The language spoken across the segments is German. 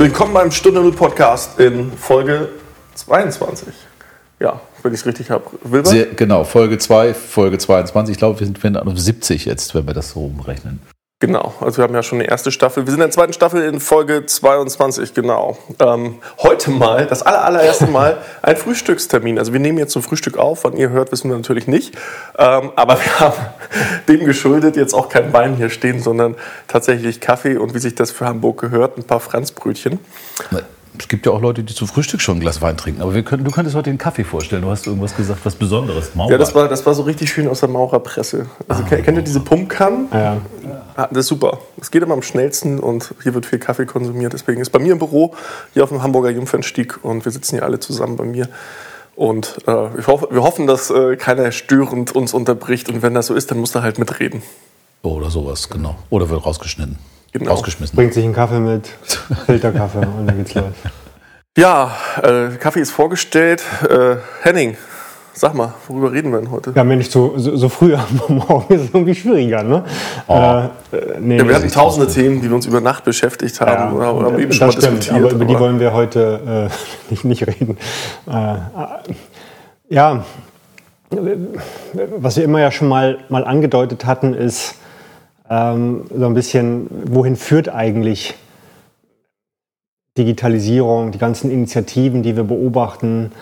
Willkommen beim Stunde Null Podcast in Folge 22. Ja, wenn ich es richtig habe. Genau, Folge 2, Folge 22. Ich glaube, wir sind auf 70 jetzt, wenn wir das so umrechnen. Genau, also wir haben ja schon eine erste Staffel. Wir sind in der zweiten Staffel in Folge 22, genau. Ähm, heute mal, das aller, allererste Mal, ein Frühstückstermin. Also wir nehmen jetzt zum Frühstück auf, wann ihr hört, wissen wir natürlich nicht. Ähm, aber wir haben dem geschuldet jetzt auch kein Wein hier stehen, sondern tatsächlich Kaffee und wie sich das für Hamburg gehört, ein paar Franzbrötchen. Es gibt ja auch Leute, die zum Frühstück schon ein Glas Wein trinken. Aber wir können, du könntest heute den Kaffee vorstellen. Du hast irgendwas gesagt, was Besonderes. Maurer. Ja, das war, das war so richtig schön aus der Maurerpresse. Also, ah, kennt ihr diese Pumpkannen? Ja. Ah, das ist super. Es geht immer am schnellsten und hier wird viel Kaffee konsumiert. Deswegen ist bei mir im Büro, hier auf dem Hamburger Jungfernstieg und wir sitzen hier alle zusammen bei mir. Und äh, wir, hoff, wir hoffen, dass äh, keiner störend uns unterbricht. Und wenn das so ist, dann muss er halt mitreden. Oder sowas, genau. Oder wird rausgeschnitten. Genau. Rausgeschmissen. Bringt sich einen Kaffee mit, Filterkaffee und dann geht's los. Ja, äh, Kaffee ist vorgestellt. Äh, Henning, sag mal, worüber reden wir denn heute? Ja, wenn nicht so, so, so früh am Morgen ist es irgendwie schwieriger, ne? Oh. Äh, nee, ja, wir hatten tausende Themen, die wir uns über Nacht beschäftigt haben ja, oder, oder eben schon mal stimmt, diskutiert. Aber über die wollen wir heute äh, nicht, nicht reden. Äh, ja, was wir immer ja schon mal, mal angedeutet hatten, ist, ähm, so ein bisschen, wohin führt eigentlich Digitalisierung, die ganzen Initiativen, die wir beobachten.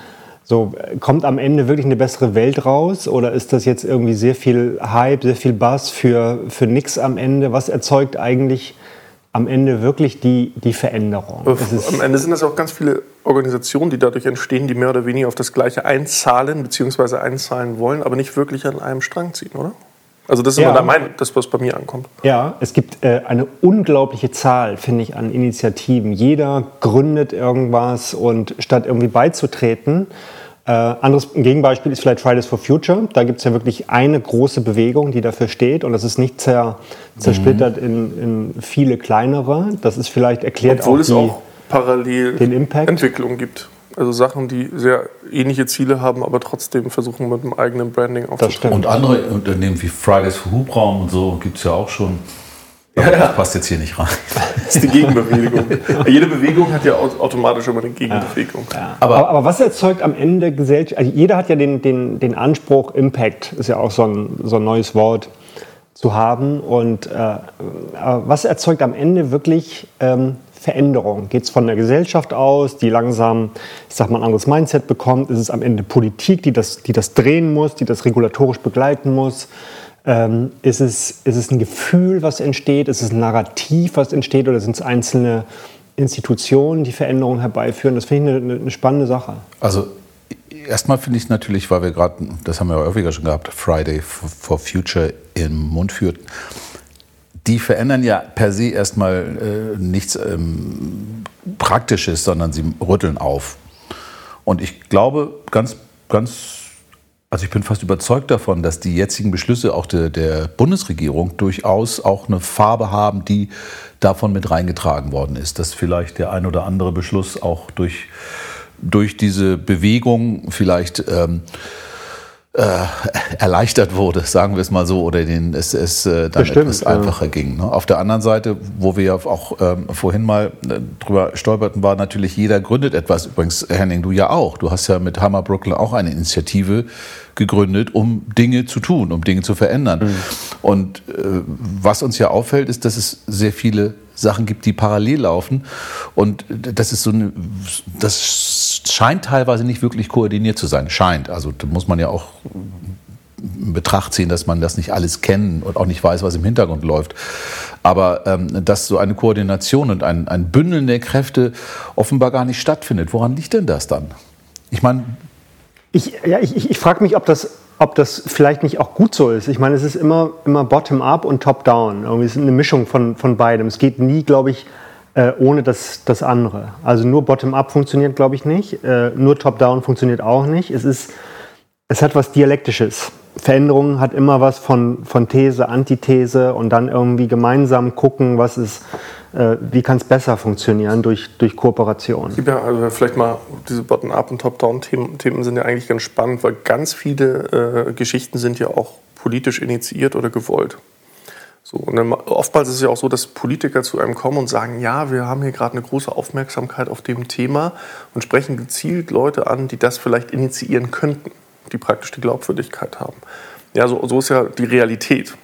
So, kommt am Ende wirklich eine bessere Welt raus oder ist das jetzt irgendwie sehr viel Hype, sehr viel Buzz für, für nichts am Ende? Was erzeugt eigentlich am Ende wirklich die, die Veränderung? Am Ende sind das auch ganz viele Organisationen, die dadurch entstehen, die mehr oder weniger auf das Gleiche einzahlen bzw. einzahlen wollen, aber nicht wirklich an einem Strang ziehen, oder? Also das ist ja. immer mein, das, was bei mir ankommt. Ja, es gibt äh, eine unglaubliche Zahl, finde ich, an Initiativen. Jeder gründet irgendwas und statt irgendwie beizutreten, äh, anderes Gegenbeispiel ist vielleicht Fridays for Future. Da gibt es ja wirklich eine große Bewegung, die dafür steht und das ist nicht zer, zersplittert mhm. in, in, viele kleinere. Das ist vielleicht erklärt Obwohl auch, die, es auch parallel den Impact. Entwicklung gibt. Also Sachen, die sehr ähnliche Ziele haben, aber trotzdem versuchen mit einem eigenen Branding aufzutreten. Und andere Unternehmen wie Fridays for Hubraum und so gibt es ja auch schon. Ja, das passt jetzt hier nicht rein. Das ist die Gegenbewegung. Jede Bewegung hat ja automatisch immer eine Gegenbewegung. Ja. Ja. Aber, aber, was erzeugt am Ende Gesellschaft? Also jeder hat ja den, den, den Anspruch, Impact ist ja auch so ein, so ein neues Wort, zu haben. Und äh, was erzeugt am Ende wirklich ähm, Veränderung? Geht es von der Gesellschaft aus, die langsam, ich sag mal, ein anderes Mindset bekommt? Ist es am Ende Politik, die das, die das drehen muss, die das regulatorisch begleiten muss? Ähm, ist, es, ist es ein Gefühl, was entsteht? Ist es ein Narrativ, was entsteht? Oder sind es einzelne Institutionen, die Veränderungen herbeiführen? Das finde ich eine, eine spannende Sache. Also erstmal finde ich es natürlich, weil wir gerade, das haben wir ja häufiger schon gehabt, Friday for Future im Mund führt, die verändern ja per se erstmal äh, nichts ähm, Praktisches, sondern sie rütteln auf. Und ich glaube ganz, ganz, also ich bin fast überzeugt davon, dass die jetzigen Beschlüsse auch de, der Bundesregierung durchaus auch eine Farbe haben, die davon mit reingetragen worden ist. Dass vielleicht der ein oder andere Beschluss auch durch, durch diese Bewegung vielleicht ähm, äh, erleichtert wurde, sagen wir es mal so, oder den, es, es äh, dann Bestimmt, etwas einfacher ja. ging. Ne? Auf der anderen Seite, wo wir ja auch ähm, vorhin mal äh, drüber stolperten, war natürlich, jeder gründet etwas. Übrigens, Henning, du ja auch. Du hast ja mit Hammer Brooklyn auch eine Initiative gegründet, um Dinge zu tun, um Dinge zu verändern. Mhm. Und äh, was uns ja auffällt, ist, dass es sehr viele Sachen gibt, die parallel laufen. Und das ist so eine, das scheint teilweise nicht wirklich koordiniert zu sein. Scheint. Also da muss man ja auch in Betracht ziehen, dass man das nicht alles kennt und auch nicht weiß, was im Hintergrund läuft. Aber ähm, dass so eine Koordination und ein, ein Bündeln der Kräfte offenbar gar nicht stattfindet. Woran liegt denn das dann? Ich meine. Ich, ja, ich, ich, ich frage mich, ob das ob das vielleicht nicht auch gut so ist. Ich meine, es ist immer, immer bottom-up und top-down. Irgendwie ist eine Mischung von, von beidem. Es geht nie, glaube ich, äh, ohne das, das andere. Also nur bottom-up funktioniert, glaube ich, nicht. Äh, nur top-down funktioniert auch nicht. Es, ist, es hat was Dialektisches. Veränderung hat immer was von, von These, Antithese und dann irgendwie gemeinsam gucken, was ist äh, wie kann es besser funktionieren durch, durch Kooperation? Ja, also vielleicht mal diese Bottom-up und Top-down-Themen Themen sind ja eigentlich ganz spannend, weil ganz viele äh, Geschichten sind ja auch politisch initiiert oder gewollt. So, und dann, oftmals ist es ja auch so, dass Politiker zu einem kommen und sagen, ja, wir haben hier gerade eine große Aufmerksamkeit auf dem Thema und sprechen gezielt Leute an, die das vielleicht initiieren könnten, die praktisch die Glaubwürdigkeit haben. Ja, so, so ist ja die Realität.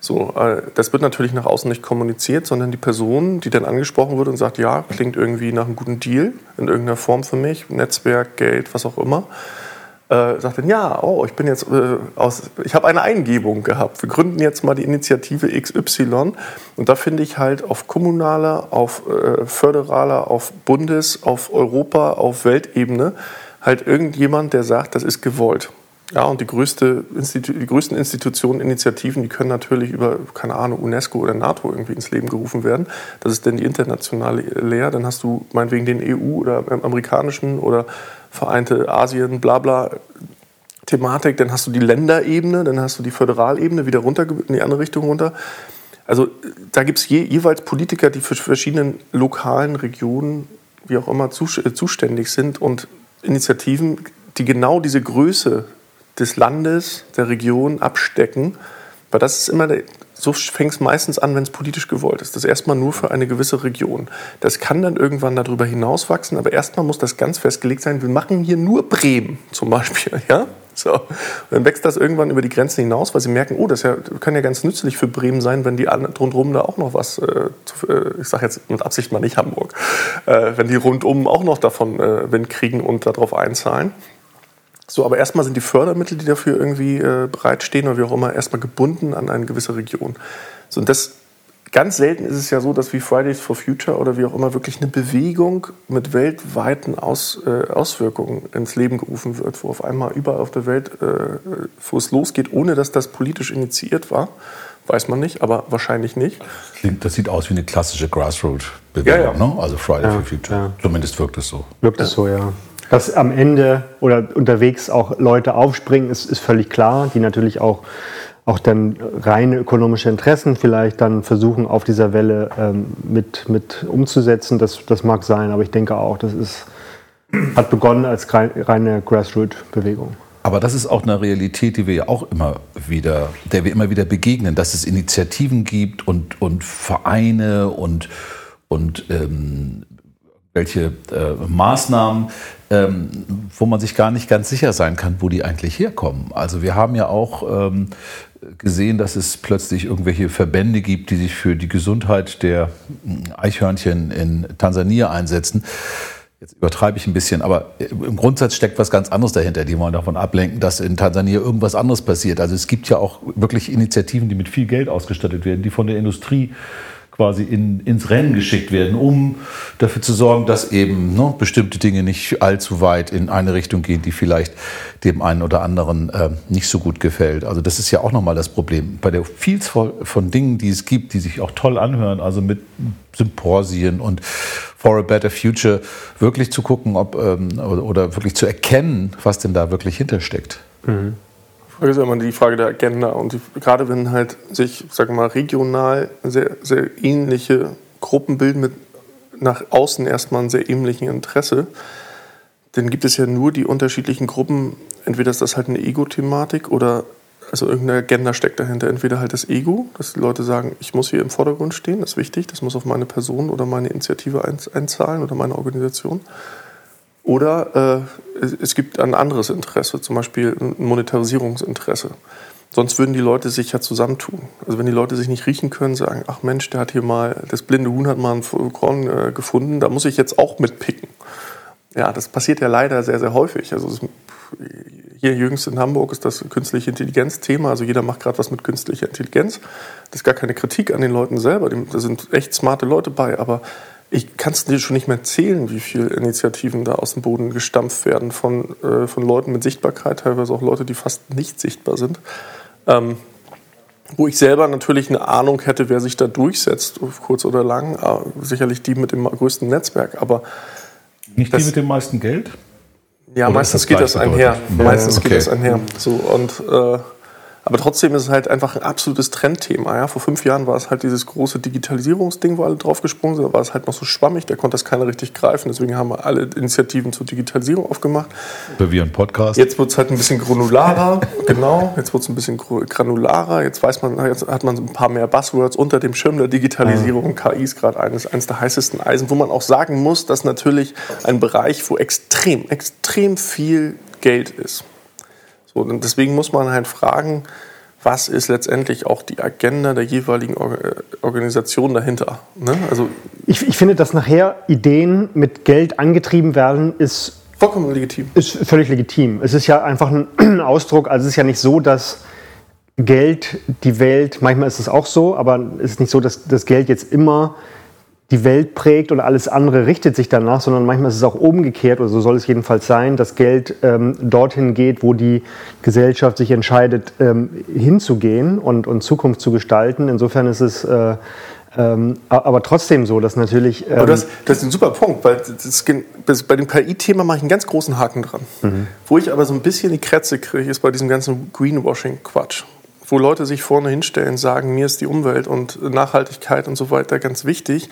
So, äh, das wird natürlich nach außen nicht kommuniziert, sondern die Person, die dann angesprochen wird und sagt, ja, klingt irgendwie nach einem guten Deal in irgendeiner Form für mich, Netzwerk, Geld, was auch immer, äh, sagt dann, ja, oh, ich bin jetzt äh, aus, ich habe eine Eingebung gehabt. Wir gründen jetzt mal die Initiative XY. Und da finde ich halt auf kommunaler, auf äh, föderaler, auf Bundes, auf Europa, auf Weltebene halt irgendjemand, der sagt, das ist gewollt. Ja, und die, größte Institu die größten Institutionen, Initiativen, die können natürlich über, keine Ahnung, UNESCO oder NATO irgendwie ins Leben gerufen werden. Das ist dann die internationale Lehre. Dann hast du meinetwegen den EU- oder amerikanischen oder Vereinte Asien, bla bla, Thematik. Dann hast du die Länderebene, dann hast du die Föderalebene wieder runter in die andere Richtung runter. Also da gibt es je, jeweils Politiker, die für verschiedene lokalen Regionen, wie auch immer, äh, zuständig sind und Initiativen, die genau diese Größe des Landes, der Region abstecken. Weil das ist immer, so fängt es meistens an, wenn es politisch gewollt ist. Das ist erstmal nur für eine gewisse Region. Das kann dann irgendwann darüber hinaus wachsen, aber erstmal muss das ganz festgelegt sein. Wir machen hier nur Bremen zum Beispiel. Ja? So. Und dann wächst das irgendwann über die Grenzen hinaus, weil sie merken, oh, das kann ja ganz nützlich für Bremen sein, wenn die rundherum da auch noch was, äh, äh, ich sage jetzt mit Absicht mal nicht Hamburg, äh, wenn die rundum auch noch davon äh, Wind kriegen und darauf einzahlen. So, aber erstmal sind die Fördermittel, die dafür irgendwie äh, bereitstehen oder wie auch immer, erstmal gebunden an eine gewisse Region. So, und das ganz selten ist es ja so, dass wie Fridays for Future oder wie auch immer wirklich eine Bewegung mit weltweiten Aus, äh, Auswirkungen ins Leben gerufen wird, wo auf einmal überall auf der Welt, äh, wo es losgeht, ohne dass das politisch initiiert war. Weiß man nicht, aber wahrscheinlich nicht. Das sieht aus wie eine klassische Grassroot-Bewegung, ja, ja. ne? also Friday ja, for Future. Zumindest wirkt es so. Wirkt es so, ja. Dass am Ende oder unterwegs auch Leute aufspringen, ist, ist völlig klar, die natürlich auch, auch dann reine ökonomische Interessen vielleicht dann versuchen, auf dieser Welle ähm, mit, mit umzusetzen. Das, das mag sein, aber ich denke auch, das ist, hat begonnen als reine Grassroot-Bewegung. Aber das ist auch eine Realität, die wir ja auch immer wieder, der wir immer wieder begegnen, dass es Initiativen gibt und, und Vereine und, und ähm, welche äh, Maßnahmen, ähm, wo man sich gar nicht ganz sicher sein kann, wo die eigentlich herkommen. Also wir haben ja auch ähm, gesehen, dass es plötzlich irgendwelche Verbände gibt, die sich für die Gesundheit der hm, Eichhörnchen in Tansania einsetzen. Jetzt übertreibe ich ein bisschen, aber im Grundsatz steckt was ganz anderes dahinter. Die wollen davon ablenken, dass in Tansania irgendwas anderes passiert. Also es gibt ja auch wirklich Initiativen, die mit viel Geld ausgestattet werden, die von der Industrie quasi in, ins Rennen geschickt werden, um dafür zu sorgen, dass eben ne, bestimmte Dinge nicht allzu weit in eine Richtung gehen, die vielleicht dem einen oder anderen äh, nicht so gut gefällt. Also das ist ja auch nochmal das Problem. Bei der Vielzahl von Dingen, die es gibt, die sich auch toll anhören, also mit Symposien und For a Better Future, wirklich zu gucken, ob ähm, oder, wirklich zu erkennen, was denn da wirklich hintersteckt. Mhm. Frage ist immer die Frage der Agenda. Und die, gerade wenn halt sich, sag mal, regional sehr, sehr ähnliche Gruppen bilden mit nach außen erstmal einem sehr ähnlichen Interesse, dann gibt es ja nur die unterschiedlichen Gruppen. Entweder ist das halt eine Ego-Thematik oder also irgendeine Agenda steckt dahinter. Entweder halt das Ego, dass die Leute sagen, ich muss hier im Vordergrund stehen, das ist wichtig, das muss auf meine Person oder meine Initiative einzahlen oder meine Organisation. Oder äh, es gibt ein anderes Interesse, zum Beispiel ein Monetarisierungsinteresse. Sonst würden die Leute sich ja zusammentun. Also wenn die Leute sich nicht riechen können, sagen, ach Mensch, der hat hier mal, das blinde Huhn hat mal einen Korn äh, gefunden, da muss ich jetzt auch mitpicken. Ja, das passiert ja leider sehr, sehr häufig. Also hier jüngst in Hamburg ist das künstliche Intelligenz-Thema. Also jeder macht gerade was mit künstlicher Intelligenz. Das ist gar keine Kritik an den Leuten selber. Da sind echt smarte Leute bei. Aber ich kann es dir schon nicht mehr zählen, wie viele Initiativen da aus dem Boden gestampft werden von, äh, von Leuten mit Sichtbarkeit, teilweise auch Leute, die fast nicht sichtbar sind. Ähm, wo ich selber natürlich eine Ahnung hätte, wer sich da durchsetzt, kurz oder lang. Äh, sicherlich die mit dem größten Netzwerk, aber. Nicht die mit dem meisten Geld? Ja, meistens geht das einher. Ja, meistens okay. geht das einher. So, und, äh, Aber trotzdem ist es halt einfach ein absolutes Trendthema. Ja? Vor fünf Jahren war es halt dieses große Digitalisierungsding, wo alle draufgesprungen sind. Da war es halt noch so schwammig, da konnte das keiner richtig greifen. Deswegen haben wir alle Initiativen zur Digitalisierung aufgemacht. Wir ein Podcast. Jetzt wird es halt ein bisschen granularer, genau. Jetzt wird es ein bisschen granularer. Jetzt weiß man, jetzt hat man ein paar mehr Buzzwords unter dem Schirm der Digitalisierung. Ja. KI ist gerade eines, eines der heißesten Eisen, wo man auch sagen muss, dass natürlich ein Bereich, wo extrem, extrem viel Geld ist. So, und deswegen muss man halt fragen, was ist letztendlich auch die Agenda der jeweiligen äh, Organisation dahinter? Ne? Also ich, ich, finde, dass nachher Ideen mit Geld angetrieben werden, ist vollkommen legitim. Ist völlig legitim. Es ist ja einfach ein Ausdruck, also es ist ja nicht so, dass Geld die Welt, manchmal ist es auch so, aber es ist nicht so, dass das Geld jetzt immer die Welt prägt und alles andere richtet sich danach, sondern manchmal ist es auch umgekehrt, oder so soll es jedenfalls sein, dass Geld ähm, dorthin geht, wo die Gesellschaft sich entscheidet, ähm, hinzugehen und, und Zukunft zu gestalten. Insofern ist es äh, ähm, aber trotzdem so, dass natürlich. Ähm das, das, ist ein super Punkt, weil das, das, bei dem KI-Thema mache ich einen ganz großen Haken dran. Mhm. Wo ich aber so ein bisschen die Krätze kriege, ist bei diesem ganzen Greenwashing-Quatsch wo Leute sich vorne hinstellen, sagen, mir ist die Umwelt und Nachhaltigkeit und so weiter ganz wichtig,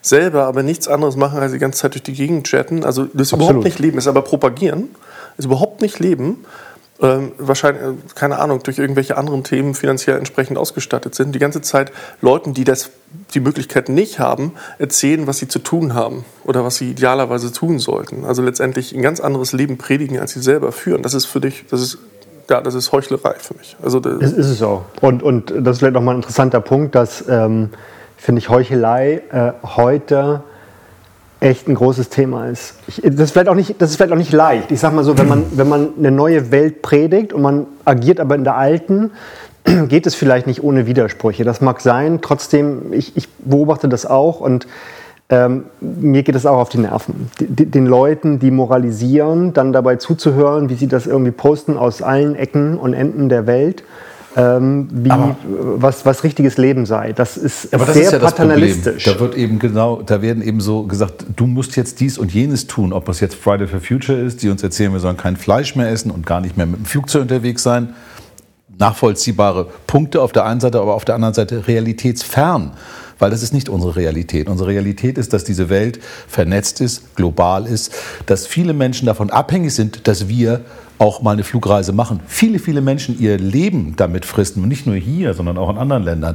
selber aber nichts anderes machen, als die ganze Zeit durch die Gegend jetten. Also das ist überhaupt nicht leben, ist aber propagieren, ist überhaupt nicht leben. Ähm, wahrscheinlich, äh, keine Ahnung, durch irgendwelche anderen Themen finanziell entsprechend ausgestattet sind. Die ganze Zeit Leuten, die das, die Möglichkeit nicht haben, erzählen, was sie zu tun haben oder was sie idealerweise tun sollten. Also letztendlich ein ganz anderes Leben predigen, als sie selber führen. Das ist für dich, das ist ja, das ist Heuchlerei für mich. Also das ist es auch. Und, und das ist vielleicht nochmal ein interessanter Punkt, dass, ähm, finde ich, Heuchelei äh, heute echt ein großes Thema ist. Ich, das, ist vielleicht auch nicht, das ist vielleicht auch nicht leicht. Ich sage mal so, wenn man, wenn man eine neue Welt predigt und man agiert aber in der alten, geht es vielleicht nicht ohne Widersprüche. Das mag sein. Trotzdem, ich, ich beobachte das auch und ähm, mir geht es auch auf die Nerven. D den Leuten, die moralisieren, dann dabei zuzuhören, wie sie das irgendwie posten aus allen Ecken und Enden der Welt. Ähm, wie, was, was richtiges Leben sei. Das ist aber das sehr ist ja paternalistisch. Da wird eben genau, da werden eben so gesagt, du musst jetzt dies und jenes tun, ob das jetzt Friday for Future ist, die uns erzählen, wir sollen kein Fleisch mehr essen und gar nicht mehr mit dem Flugzeug unterwegs sein. Nachvollziehbare Punkte auf der einen Seite, aber auf der anderen Seite realitätsfern weil das ist nicht unsere Realität. Unsere Realität ist, dass diese Welt vernetzt ist, global ist, dass viele Menschen davon abhängig sind, dass wir auch mal eine Flugreise machen. Viele, viele Menschen ihr Leben damit fristen, und nicht nur hier, sondern auch in anderen Ländern,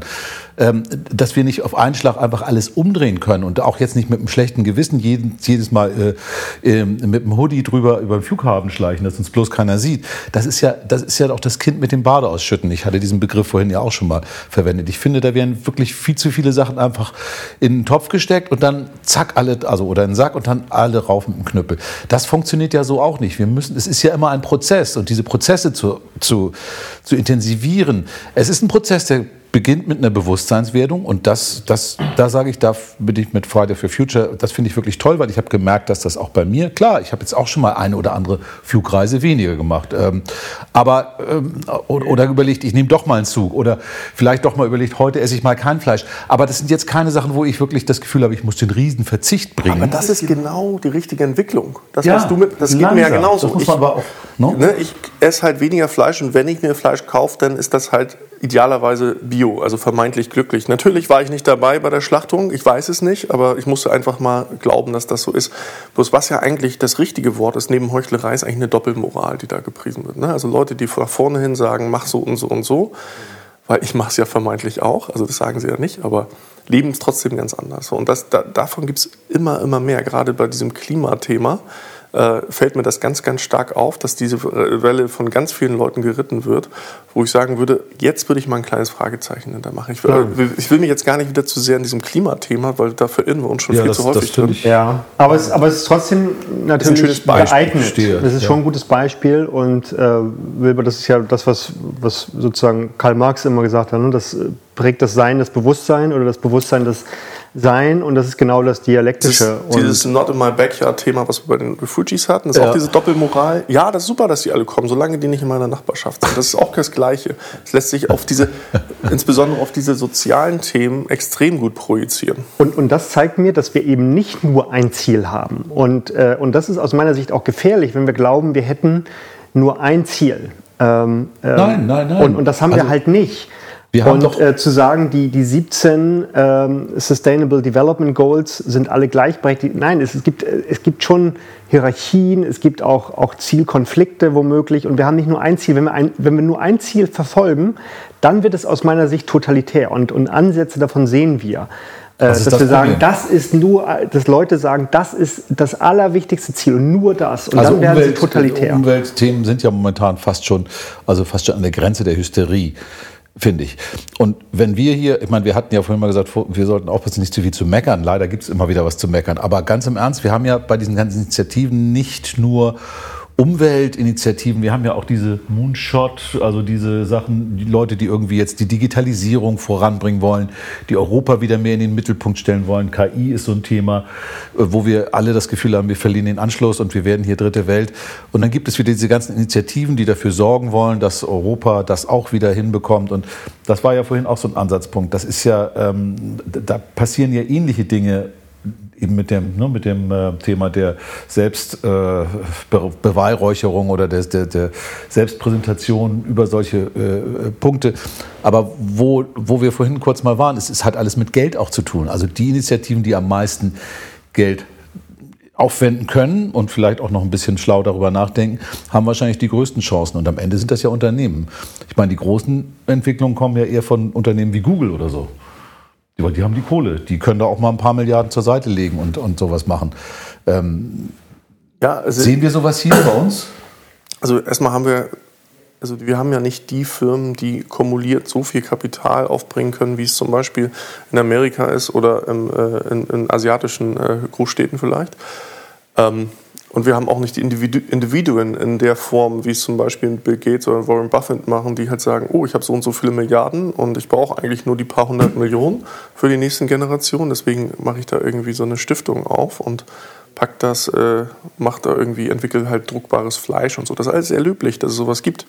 ähm, dass wir nicht auf einen Schlag einfach alles umdrehen können und auch jetzt nicht mit einem schlechten Gewissen jeden, jedes Mal äh, äh, mit dem Hoodie drüber über den Flughafen schleichen, dass uns bloß keiner sieht. Das ist ja, das ist ja auch das Kind mit dem Bade ausschütten. Ich hatte diesen Begriff vorhin ja auch schon mal verwendet. Ich finde, da werden wirklich viel zu viele Sachen einfach in den Topf gesteckt und dann zack alle, also oder in den Sack und dann alle rauf mit dem Knüppel. Das funktioniert ja so auch nicht. Wir müssen, es ist ja immer ein Prozess Prozess und diese Prozesse zu, zu, zu intensivieren. Es ist ein Prozess, der beginnt mit einer Bewusstseinswerdung und das, das, da sage ich, da bin ich mit Friday for Future, das finde ich wirklich toll, weil ich habe gemerkt, dass das auch bei mir, klar, ich habe jetzt auch schon mal eine oder andere Flugreise weniger gemacht, ähm, aber ähm, oder, überlegt, ich nehme doch mal einen Zug oder vielleicht doch mal überlegt, heute esse ich mal kein Fleisch, aber das sind jetzt keine Sachen, wo ich wirklich das Gefühl habe, ich muss den riesen Verzicht bringen. Aber das ist genau die richtige Entwicklung. Das, ja, du mit, das geht mir ja genauso. Das muss man ich, aber auch, no? ne, ich esse halt weniger Fleisch und wenn ich mir Fleisch kaufe, dann ist das halt idealerweise bio, also vermeintlich glücklich. Natürlich war ich nicht dabei bei der Schlachtung, ich weiß es nicht, aber ich musste einfach mal glauben, dass das so ist. Bloß was ja eigentlich das richtige Wort ist, neben Heuchlerei, ist eigentlich eine Doppelmoral, die da gepriesen wird. Ne? Also Leute, die von vorne hin sagen, mach so und so und so, weil ich mache es ja vermeintlich auch, also das sagen sie ja nicht, aber leben es trotzdem ganz anders. Und das, da, davon gibt es immer, immer mehr, gerade bei diesem Klimathema äh, fällt mir das ganz, ganz stark auf, dass diese Welle von ganz vielen Leuten geritten wird, wo ich sagen würde, jetzt würde ich mal ein kleines Fragezeichen hinter machen. Ich will, ja. ich will mich jetzt gar nicht wieder zu sehr in diesem Klimathema, weil da verirren wir uns schon ja, viel das, zu häufig drin. Ja, aber es, aber es ist trotzdem natürlich ist geeignet. Das ist ja. schon ein gutes Beispiel und äh, Wilber, das ist ja das, was, was sozusagen Karl Marx immer gesagt hat, ne? das prägt das Sein das Bewusstsein oder das Bewusstsein das sein und das ist genau das Dialektische. Das, dieses Not in my backyard-Thema, was wir bei den Refugees hatten, ist ja. auch diese Doppelmoral. Ja, das ist super, dass die alle kommen, solange die nicht in meiner Nachbarschaft sind. Das ist auch das Gleiche. Es lässt sich auf diese, insbesondere auf diese sozialen Themen extrem gut projizieren. Und, und das zeigt mir, dass wir eben nicht nur ein Ziel haben. Und, äh, und das ist aus meiner Sicht auch gefährlich, wenn wir glauben, wir hätten nur ein Ziel. Ähm, ähm, Nein, nein, nein. Und, und das haben wir Also, halt nicht. Wir haben und doch- äh, zu sagen, die, die 17 ähm, Sustainable Development Goals sind alle gleichberechtigt. Nein, es, es, gibt, äh, es gibt schon Hierarchien, es gibt auch, auch Zielkonflikte womöglich. Und wir haben nicht nur ein Ziel. Wenn wir, ein, wenn wir nur ein Ziel verfolgen, dann wird es aus meiner Sicht totalitär. Und, und Ansätze davon sehen wir. Äh, dass das wir sagen, Problem? das ist nur, dass Leute sagen, das ist das allerwichtigste Ziel und nur das. Und Also dann werden sie Umwelt, totalitär. Umweltthemen sind ja momentan fast schon, also fast schon an der Grenze der Hysterie, finde ich. Und wenn wir hier, ich meine, wir hatten ja vorhin mal gesagt, wir sollten aufpassen, nicht zu viel zu meckern. Leider gibt es immer wieder was zu meckern. Aber ganz im Ernst, wir haben ja bei diesen ganzen Initiativen nicht nur Umweltinitiativen, wir haben ja auch diese Moonshot, also diese Sachen, die Leute, die irgendwie jetzt die Digitalisierung voranbringen wollen, die Europa wieder mehr in den Mittelpunkt stellen wollen. KI ist so ein Thema, äh, wo wir alle das Gefühl haben, wir verlieren den Anschluss und wir werden hier dritte Welt. Und dann gibt es wieder diese ganzen Initiativen, die dafür sorgen wollen, dass Europa das auch wieder hinbekommt. Und das war ja vorhin auch so ein Ansatzpunkt. Das ist ja, ähm, da passieren ja ähnliche Dinge eben mit dem, ne, mit dem äh, Thema der Selbstbeweihräucherung oder der, der, der Selbstpräsentation über solche äh, Punkte. Aber wo, wo wir vorhin kurz mal waren, es, es hat alles mit Geld auch zu tun. Also die Initiativen, die am meisten Geld aufwenden können und vielleicht auch noch ein bisschen schlau darüber nachdenken, haben wahrscheinlich die größten Chancen. Und am Ende sind das ja Unternehmen. Ich meine, die großen Entwicklungen kommen ja eher von Unternehmen wie Google oder so. Die, die haben die Kohle. Die können da auch mal ein paar Milliarden zur Seite legen und, und sowas machen. Ähm, Ja, also, sehen wir sowas hier bei uns? also erstmal haben wir, also wir haben ja nicht die Firmen, die kumuliert so viel Kapital aufbringen können, wie es zum Beispiel in Amerika ist oder im, äh, in, in asiatischen äh, Großstädten vielleicht. Ähm, und wir haben auch nicht die Individu Individuen in der Form, wie es zum Beispiel Bill Gates oder Warren Buffett machen, die halt sagen, oh, ich habe so und so viele Milliarden und ich brauche eigentlich nur die paar hundert Millionen für die nächsten Generationen. Deswegen mache ich da irgendwie so eine Stiftung auf und pack das, äh, macht da irgendwie, entwickelt halt druckbares Fleisch und so. Das ist alles sehr löblich, dass es sowas gibt.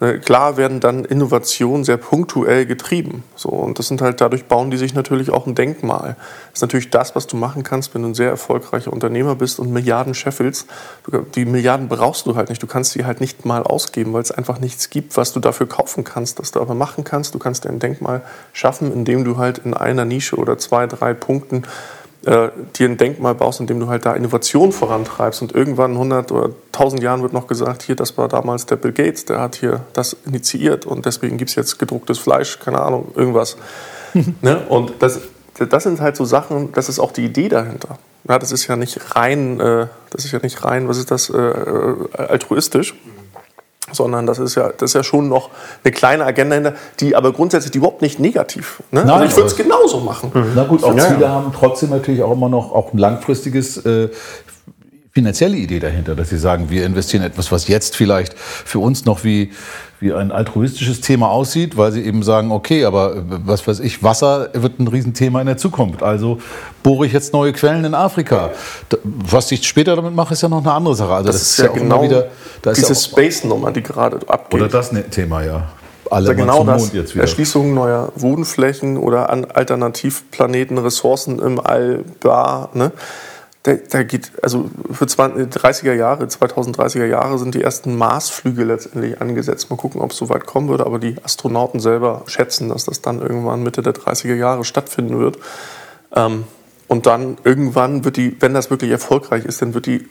Äh, Klar werden dann Innovationen sehr punktuell getrieben. So, und das sind halt, dadurch bauen die sich natürlich auch ein Denkmal. Das ist natürlich das, was du machen kannst, wenn du ein sehr erfolgreicher Unternehmer bist und Milliarden scheffelst. Die Milliarden brauchst du halt nicht. Du kannst die halt nicht mal ausgeben, weil es einfach nichts gibt, was du dafür kaufen kannst, das du aber machen kannst. Du kannst dir ein Denkmal schaffen, indem du halt in einer Nische oder zwei, drei Punkten äh, dir ein Denkmal baust, indem du halt da Innovation vorantreibst. Und irgendwann, 100 oder 1000 Jahren, wird noch gesagt, hier, das war damals der Bill Gates, der hat hier das initiiert und deswegen gibt es jetzt gedrucktes Fleisch, keine Ahnung, irgendwas. ne? Und das, das sind halt so Sachen, das ist auch die Idee dahinter. Ja, das ist ja nicht rein, äh, das ist ja nicht rein, was ist das, äh, äh, altruistisch, sondern das ist ja, das ist ja schon noch eine kleine Agenda hinter, die aber grundsätzlich überhaupt nicht negativ. Ne? Nein, also ich würde es genauso machen. Na gut, auch Ja, Ziele ja. haben trotzdem natürlich auch immer noch auch ein langfristiges äh, finanzielle Idee dahinter, dass sie sagen, wir investieren etwas, was jetzt vielleicht für uns noch wie, wie ein altruistisches Thema aussieht, weil sie eben sagen, okay, aber was weiß ich, Wasser wird ein Riesenthema in der Zukunft. Also bohre ich jetzt neue Quellen in Afrika. Was ich später damit mache, ist ja noch eine andere Sache. Also Das, ist ja, auch genau wieder, diese ja Space-Nummer, die gerade abgeht. oder das ne- Thema, ja. Alle Also genau das. Mond jetzt wieder. Erschließung neuer Wohnflächen oder an Alternativplaneten, Ressourcen im All, bla, ne? Da, da geht, also für 20, 30er Jahre, 2030er Jahre sind die ersten Marsflüge letztendlich angesetzt. Mal gucken, ob es so weit kommen würde, aber die Astronauten selber schätzen, dass das dann irgendwann Mitte der 30er Jahre stattfinden wird. Ähm, und dann irgendwann wird die, wenn das wirklich erfolgreich ist, dann wird die,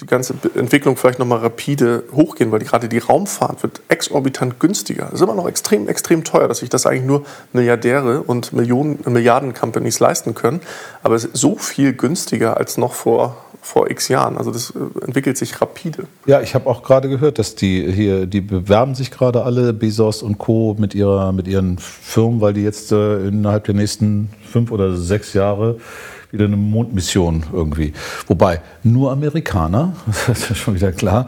die ganze Entwicklung vielleicht nochmal rapide hochgehen, weil die, gerade die Raumfahrt wird exorbitant günstiger. Das ist immer noch extrem, extrem teuer, dass sich das eigentlich nur Milliardäre und Millionen, Milliarden-Companies leisten können. Aber es ist so viel günstiger als noch vor, vor x Jahren. Also das äh, entwickelt sich rapide. Ja, ich habe auch gerade gehört, dass die hier, die bewerben sich gerade alle, Bezos und Co. mit ihrer, mit ihren Firmen, weil die jetzt äh, innerhalb der nächsten fünf oder sechs Jahre wieder eine Mondmission irgendwie. Wobei nur Amerikaner, das ist ja schon wieder klar.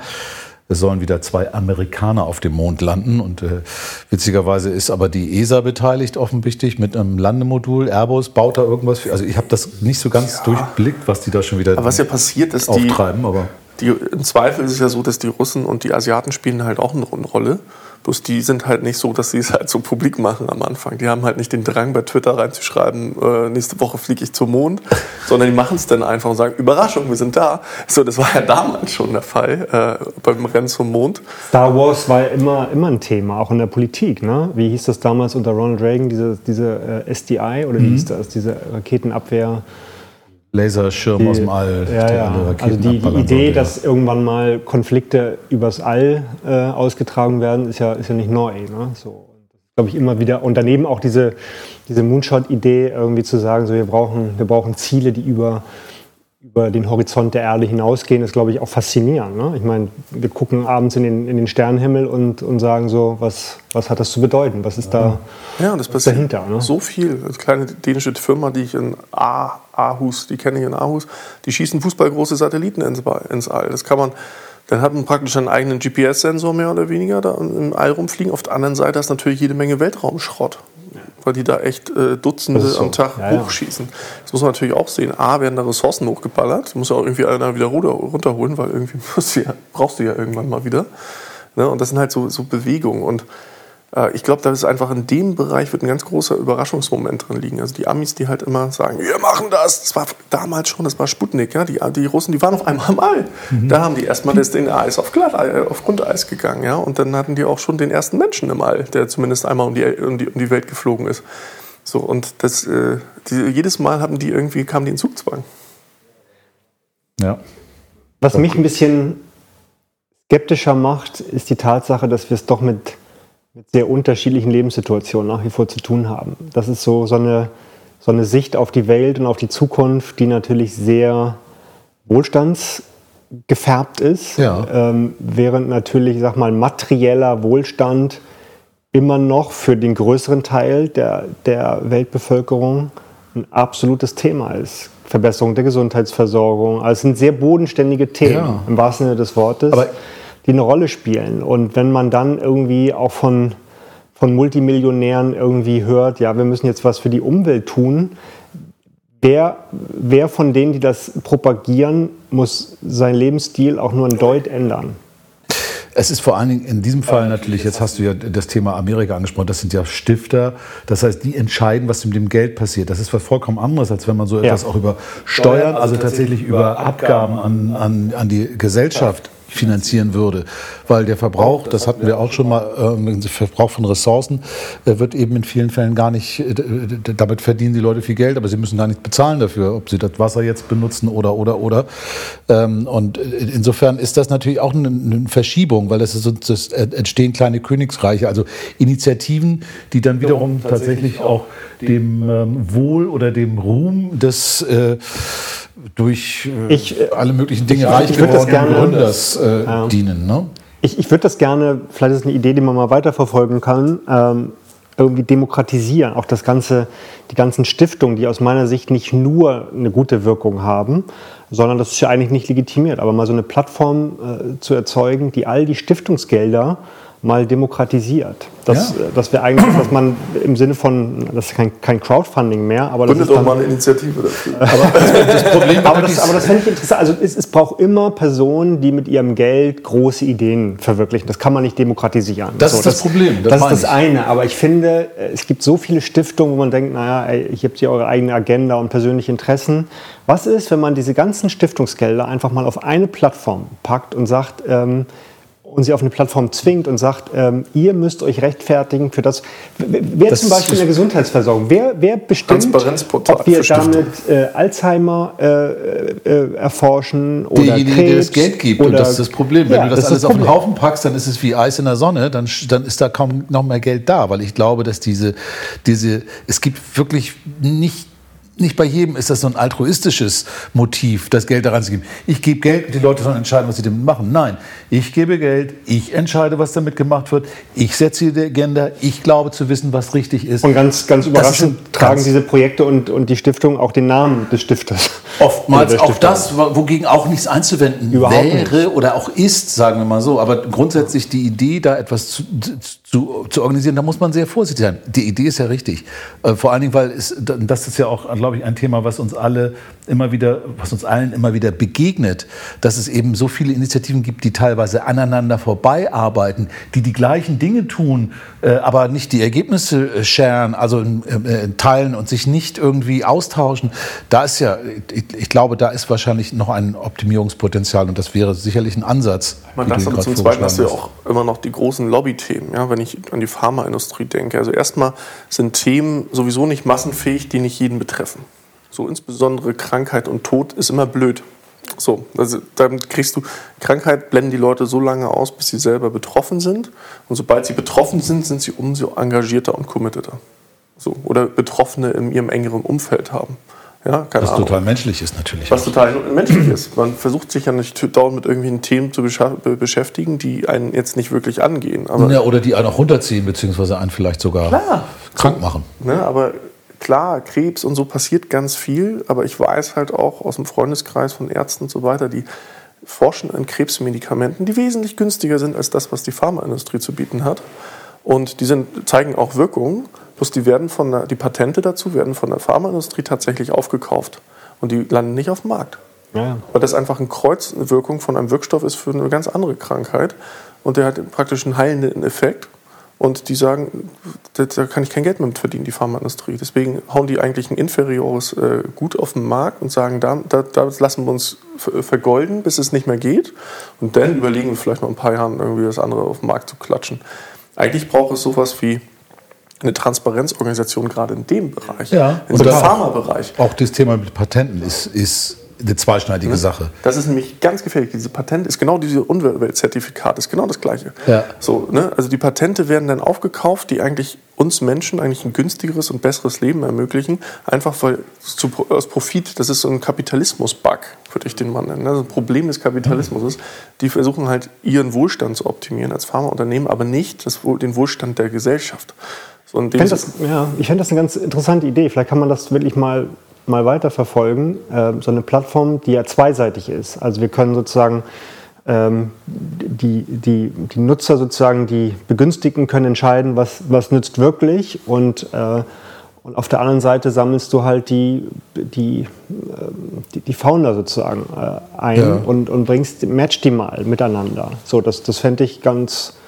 Es sollen wieder zwei Amerikaner auf dem Mond landen und äh, witzigerweise ist aber die ESA beteiligt offensichtlich mit einem Landemodul. Airbus baut da irgendwas. Für, also ich habe das nicht so ganz durchblickt, was die da schon wieder Aber was ja passiert ist, die, auftreiben. Aber Die, Im Zweifel ist es ja so, dass die Russen und die Asiaten spielen halt auch eine Rolle. Bloß die sind halt nicht so, dass sie es halt so publik machen am Anfang. Die haben halt nicht den Drang, bei Twitter reinzuschreiben, äh, nächste Woche fliege ich zum Mond, sondern die machen es dann einfach und sagen, Überraschung, wir sind da. So, das war ja damals schon der Fall äh, beim Rennen zum Mond. Star Wars war ja immer, immer ein Thema, auch in der Politik. Ne? Wie hieß das damals unter Ronald Reagan, diese, diese äh, SDI oder wie mhm. hieß das, diese Raketenabwehr? Laserschirm die, aus dem All. Ja, ja. Also die, die Idee, sollte, dass irgendwann mal Konflikte übers All äh, ausgetragen werden, ist ja, ist ja nicht neu. Ne? So, glaube ich, immer wieder. Und daneben auch diese, diese Moonshot-Idee, irgendwie zu sagen, so, wir, brauchen, wir brauchen Ziele, die über, über den Horizont der Erde hinausgehen, ist, glaube ich, auch faszinierend. Ne? Ich meine, wir gucken abends in den, in den Sternenhimmel und, und sagen so, was, was hat das zu bedeuten? Was ist da ja, das passiert dahinter? Ne? So viel. Eine kleine dänische Firma, die ich in Aarhus, die kenne ich in Aarhus, die schießen fußballgroße Satelliten ins, ins All. Das kann man dann hat man praktisch einen eigenen GPS-Sensor mehr oder weniger da im All rumfliegen. Auf der anderen Seite ist natürlich jede Menge Weltraumschrott weil die da echt äh, Dutzende so. am Tag ja, hochschießen. Das muss man natürlich auch sehen. A, werden da Ressourcen hochgeballert. muss ja auch irgendwie einer wieder runterholen, weil irgendwie ja, brauchst du ja irgendwann mal wieder. Ne? Und das sind halt so, so Bewegungen. Und ich glaube, da ist einfach in dem Bereich wird ein ganz großer Überraschungsmoment drin liegen. Also die Amis, die halt immer sagen, wir machen das. Das war damals schon, das war Sputnik. Ja? Die, die Russen, die waren auf einmal mal. Mhm. Da haben die erstmal das den Eis auf, Glatt, äh, auf Grundeis gegangen. Ja? Und dann hatten die auch schon den ersten Menschen im All, der zumindest einmal um die, um die, um die Welt geflogen ist. So, und das, äh, die, jedes Mal haben die irgendwie, kamen die in Zugzwang. Ja. Was mich ein bisschen skeptischer macht, ist die Tatsache, dass wir es doch mit mit sehr unterschiedlichen Lebenssituationen nach wie vor zu tun haben. Das ist so, so, eine, so eine Sicht auf die Welt und auf die Zukunft, die natürlich sehr wohlstandsgefärbt ist, ja. ähm, während natürlich, sag mal, materieller Wohlstand immer noch für den größeren Teil der, der Weltbevölkerung ein absolutes Thema ist. Verbesserung der Gesundheitsversorgung. Also es sind sehr bodenständige Themen ja. im wahrsten Sinne des Wortes. Aber die eine Rolle spielen. Und wenn man dann irgendwie auch von, von Multimillionären irgendwie hört, ja, wir müssen jetzt was für die Umwelt tun, wer, wer von denen, die das propagieren, muss seinen Lebensstil auch nur ein Deut ändern? Es ist vor allen Dingen in diesem Fall natürlich, jetzt hast du ja das Thema Amerika angesprochen, das sind ja Stifter, das heißt, die entscheiden, was mit dem Geld passiert. Das ist was vollkommen anderes, als wenn man so etwas ja. auch über Steuern, also tatsächlich über Abgaben an, an, an die Gesellschaft finanzieren würde. Weil der Verbrauch, das hatten wir auch schon mal, äh, der Verbrauch von Ressourcen äh, wird eben in vielen Fällen gar nicht, äh, damit verdienen die Leute viel Geld, aber sie müssen gar nicht bezahlen dafür, ob sie das Wasser jetzt benutzen oder, oder, oder. Ähm, und insofern ist das natürlich auch eine, Verschiebung, weil das, ist, das entstehen kleine Königsreiche, also Initiativen, die dann wiederum tatsächlich auch dem ähm, Wohl oder dem Ruhm des durch äh, ich, äh, alle möglichen Dinge ich, reich gewordenen Gründers äh, ja. dienen. Ne? Ich, ich würde das gerne, vielleicht ist es eine Idee, die man mal weiterverfolgen kann, ähm, irgendwie demokratisieren. Auch das ganze, die ganzen Stiftungen, die aus meiner Sicht nicht nur eine gute Wirkung haben, sondern das ist ja eigentlich nicht legitimiert, aber mal so eine Plattform äh, zu erzeugen, die all die Stiftungsgelder mal demokratisiert. Das, ja. das wäre eigentlich, was man im Sinne von, das ist kein, kein Crowdfunding mehr, aber das ist doch mal eine Initiative dafür. aber das, Problem aber das, aber das fände ich interessant. Also es, es braucht immer Personen, die mit ihrem Geld große Ideen verwirklichen. Das kann man nicht demokratisieren. Das so, ist das, das Problem. Das, das ist das eine. Aber ich finde, es gibt so viele Stiftungen, wo man denkt, naja, ey, ich habt hier eure eigene Agenda und persönliche Interessen. Was ist, wenn man diese ganzen Stiftungsgelder einfach mal auf eine Plattform packt und sagt, ähm, und sie auf eine Plattform zwingt und sagt, ähm, ihr müsst euch rechtfertigen für das. Wer das zum Beispiel in der Gesundheitsversorgung, wer, wer bestimmt, ob wir damit äh, Alzheimer äh, äh, erforschen oder Derjenige, Krebs, der das Geld gibt. und das ist das Problem. Wenn ja, du das, das alles auf den Haufen packst, dann ist es wie Eis in der Sonne, dann, dann ist da kaum noch mehr Geld da, weil ich glaube, dass diese, diese es gibt wirklich nicht nicht bei jedem ist das so ein altruistisches Motiv, das Geld daran zu geben. Ich gebe Geld und die Leute sollen entscheiden, was sie damit machen. Nein, ich gebe Geld, ich entscheide, was damit gemacht wird, ich setze die Agenda, ich glaube zu wissen, was richtig ist. Und ganz, ganz überraschend tragen ganz diese Projekte und, und die Stiftung auch den Namen des Stifters. Oftmals auch das, wogegen auch nichts einzuwenden Überhaupt wäre nicht. oder auch ist, sagen wir mal so. Aber grundsätzlich die Idee, da etwas zu, zu, zu organisieren, da muss man sehr vorsichtig sein. Die Idee ist ja richtig. Äh, vor allen Dingen, weil es, das ist ja auch, glaube ich, ein Thema, was uns alle immer wieder, was uns allen immer wieder begegnet, dass es eben so viele Initiativen gibt, die teilweise aneinander vorbei arbeiten, die die gleichen Dinge tun, äh, aber nicht die Ergebnisse äh, sharen, also äh, teilen und sich nicht irgendwie austauschen. Da ist ja, ich, ich, glaube, da ist wahrscheinlich noch ein Optimierungspotenzial und das wäre sicherlich ein Ansatz. Man darf aber zum Zweiten hast du ja auch immer noch die großen Lobbythemen. Ja? Wenn ich an die Pharmaindustrie denke. Also erstmal sind Themen sowieso nicht massenfähig, die nicht jeden betreffen. So insbesondere Krankheit und Tod ist immer blöd. So, also dann kriegst du Krankheit, blenden die Leute so lange aus, bis sie selber betroffen sind. Und sobald sie betroffen sind, sind sie umso engagierter und committeter. So, oder Betroffene in ihrem engeren Umfeld haben. Ja, keine Was Ahnung. total menschlich ist natürlich. Was auch. total menschlich ist. Man versucht sich ja nicht dauernd mit irgendwelchen Themen zu beschäftigen, die einen jetzt nicht wirklich angehen. Ja, oder die einen auch runterziehen, beziehungsweise einen vielleicht sogar klar, krank machen. Ne, aber klar, Krebs und so passiert ganz viel, aber ich weiß halt auch aus dem Freundeskreis von Ärzten und so weiter, die forschen an Krebsmedikamenten, die wesentlich günstiger sind als das, was die Pharmaindustrie zu bieten hat. Und die sind, zeigen auch Wirkung. Bloß die, werden von der, die Patente dazu werden von der Pharmaindustrie tatsächlich aufgekauft. Und die landen nicht auf dem Markt. Ja. Weil das einfach eine Kreuzwirkung von einem Wirkstoff ist für eine ganz andere Krankheit. Und der hat praktisch einen heilenden Effekt. Und die sagen, da kann ich kein Geld mehr mit verdienen, die Pharmaindustrie. Deswegen hauen die eigentlich ein inferiores äh, Gut auf den Markt und sagen, da, da, da, lassen wir uns vergolden, bis es nicht mehr geht. Und dann überlegen wir vielleicht noch ein paar Jahren irgendwie das andere auf den Markt zu klatschen. Eigentlich braucht es sowas wie eine Transparenzorganisation gerade in dem Bereich, ja, in dem Pharmabereich. Auch das Thema mit Patenten ist, ist eine zweischneidige mhm. Sache. Das ist nämlich ganz gefährlich. Diese Patent ist genau diese Umweltzertifikat, ist genau das Gleiche. Ja. So, ne? Also die Patente werden dann aufgekauft, die eigentlich uns Menschen eigentlich ein günstigeres und besseres Leben ermöglichen, einfach weil zu, aus Profit, das ist so ein Kapitalismus-Bug, würde ich den mal nennen. Also ein Problem des Kapitalismus ist, die versuchen halt ihren Wohlstand zu optimieren als Pharmaunternehmen, aber nicht das, den Wohlstand der Gesellschaft. So ich fände das, ja, find das eine ganz interessante Idee. Vielleicht kann man das wirklich mal, mal weiterverfolgen. Äh, so eine Plattform, die ja zweiseitig ist. Also wir können sozusagen ähm, die, die, die Nutzer sozusagen, die Begünstigten können entscheiden, was, was nützt wirklich und äh, und auf der anderen Seite sammelst du halt die, die, ähm, die, die Founder sozusagen äh, ein ja. und, und bringst, match die mal miteinander. So, das, das fände ich ganz,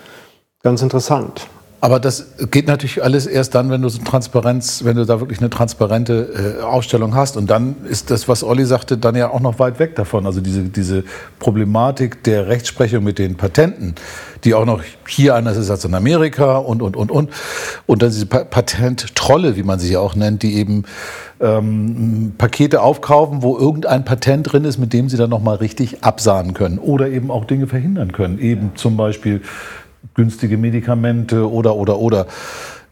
ganz interessant. Aber das geht natürlich alles erst dann, wenn du so Transparenz, wenn du da wirklich eine transparente äh, Aufstellung hast. Und dann ist das, was Olli sagte, dann ja auch noch weit weg davon. Also diese, diese Problematik der Rechtsprechung mit den Patenten, die auch noch hier anders ist als in Amerika und, und, und, und. Und dann diese pa Patenttrolle, wie man sie ja auch nennt, die eben ähm, Pakete aufkaufen, wo irgendein Patent drin ist, mit dem sie dann nochmal richtig absahnen können. Oder eben auch Dinge verhindern können. Eben zum Beispiel günstige Medikamente oder, oder, oder.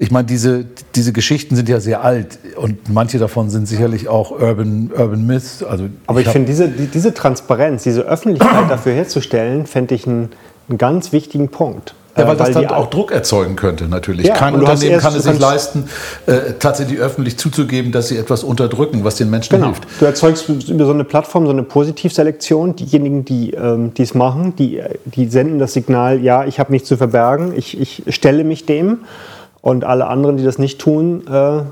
Ich meine, diese, diese Geschichten sind ja sehr alt und manche davon sind sicherlich auch Urban, Urban Myths. Also Aber ich, ich finde, diese, diese Transparenz, diese Öffentlichkeit dafür herzustellen, fände ich einen, einen ganz wichtigen Punkt. Ja, weil, weil das dann auch Druck erzeugen könnte, natürlich. Ja, Kein Unternehmen erst, kann es sich leisten, äh, tatsächlich öffentlich zuzugeben, dass sie etwas unterdrücken, was den Menschen genau. hilft. Du erzeugst über so eine Plattform so eine Positivselektion. Diejenigen, die ähm, es machen, die, die senden das Signal, ja, ich habe nichts zu verbergen, ich, ich stelle mich dem. Und alle anderen, die das nicht tun, äh,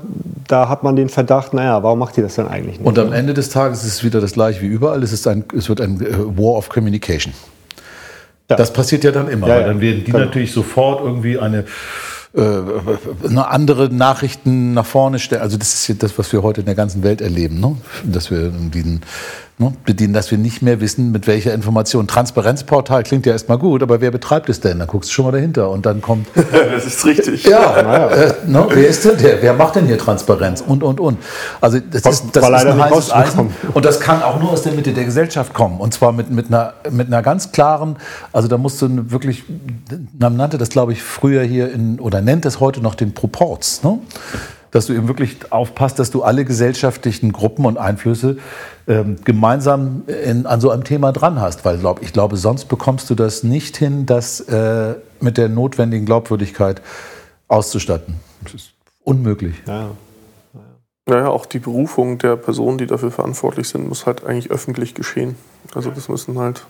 da hat man den Verdacht, naja, warum macht die das denn eigentlich nicht? Und am Ende des Tages ist es wieder das gleiche wie überall. Es, ist ein, es wird ein äh, War of Communication. Ja. Das passiert ja dann immer, ja, weil dann werden die genau. natürlich sofort irgendwie eine äh, eine andere Nachrichten nach vorne stellen. Also das ist ja das, was wir heute in der ganzen Welt erleben, ne? dass wir irgendwie ne, bedienen, dass wir nicht mehr wissen, mit welcher Information. Transparenzportal klingt ja erstmal gut, aber wer betreibt es denn? Dann guckst du schon mal dahinter und dann kommt. das ist richtig. Ja, ja. Äh, ne, wer ist denn der? Wer macht denn hier Transparenz? Und, und, und. Also das ist, das ist ein heißes Eisen. Und das kann auch nur aus der Mitte der Gesellschaft kommen. Und zwar mit, mit, einer, mit einer ganz klaren, also da musst du wirklich, man nannte das glaube ich früher hier in, oder nennt es heute noch den Proports. Ne? Dass du eben wirklich aufpasst, dass du alle gesellschaftlichen Gruppen und Einflüsse ähm, gemeinsam in, an so einem Thema dran hast. Weil glaub, ich glaube, sonst bekommst du das nicht hin, das äh, mit der notwendigen Glaubwürdigkeit auszustatten. Das ist unmöglich. Ja. Naja, auch die Berufung der Personen, die dafür verantwortlich sind, muss halt eigentlich öffentlich geschehen. Also das müssen halt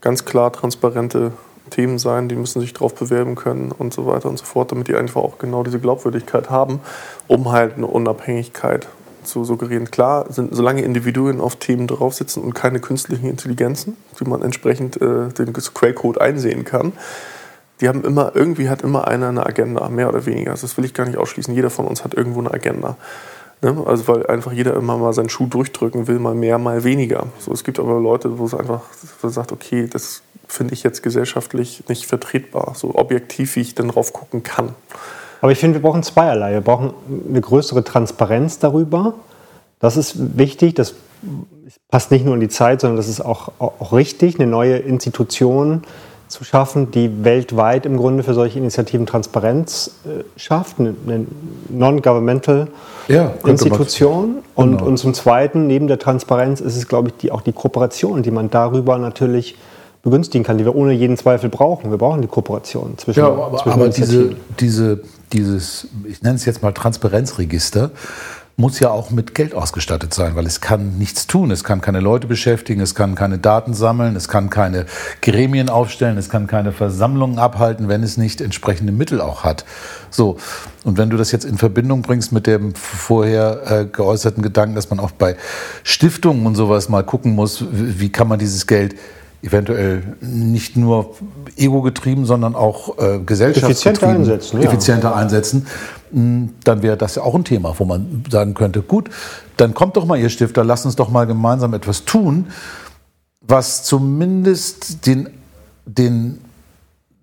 ganz klar transparente Themen sein, die müssen sich darauf bewerben können und so weiter und so fort, damit die einfach auch genau diese Glaubwürdigkeit haben, um halt eine Unabhängigkeit zu suggerieren. Klar, sind, solange Individuen auf Themen drauf sitzen und keine künstlichen Intelligenzen, die man entsprechend äh, den Quellcode einsehen kann, die haben immer, irgendwie hat immer einer eine Agenda, mehr oder weniger. Also das will ich gar nicht ausschließen. Jeder von uns hat irgendwo eine Agenda. Ne? Also weil einfach jeder immer mal seinen Schuh durchdrücken will, mal mehr, mal weniger. So, es gibt aber Leute, wo es einfach sagt, okay, das finde ich jetzt gesellschaftlich nicht vertretbar, so objektiv, wie ich denn drauf gucken kann. Aber ich finde, wir brauchen zweierlei. Wir brauchen eine größere Transparenz darüber. Das ist wichtig. Das passt nicht nur in die Zeit, sondern das ist auch, auch richtig, eine neue Institution zu schaffen, die weltweit im Grunde für solche Initiativen Transparenz äh, schafft, eine, eine non-governmental ja, Institution. Und, genau. und zum Zweiten, neben der Transparenz, ist es, glaube ich, die, auch die Kooperation, die man darüber natürlich begünstigen kann, die wir ohne jeden Zweifel brauchen. Wir brauchen die Kooperation zwischen, ja, aber, zwischen aber diese, diese, dieses, ich nenne es jetzt mal Transparenzregister, muss ja auch mit Geld ausgestattet sein, weil es kann nichts tun. Es kann keine Leute beschäftigen, es kann keine Daten sammeln, es kann keine Gremien aufstellen, es kann keine Versammlungen abhalten, wenn es nicht entsprechende Mittel auch hat. So. Und wenn du das jetzt in Verbindung bringst mit dem vorher äh, geäußerten Gedanken, dass man auch bei Stiftungen und sowas mal gucken muss, wie kann man dieses Geld eventuell nicht nur ego-getrieben, sondern auch äh, gesellschaftsgetrieben effizienter einsetzen, ja. effizienter einsetzen, hm, dann wäre das ja auch ein Thema, wo man sagen könnte, gut, dann kommt doch mal, ihr Stifter, lasst uns doch mal gemeinsam etwas tun, was zumindest den, den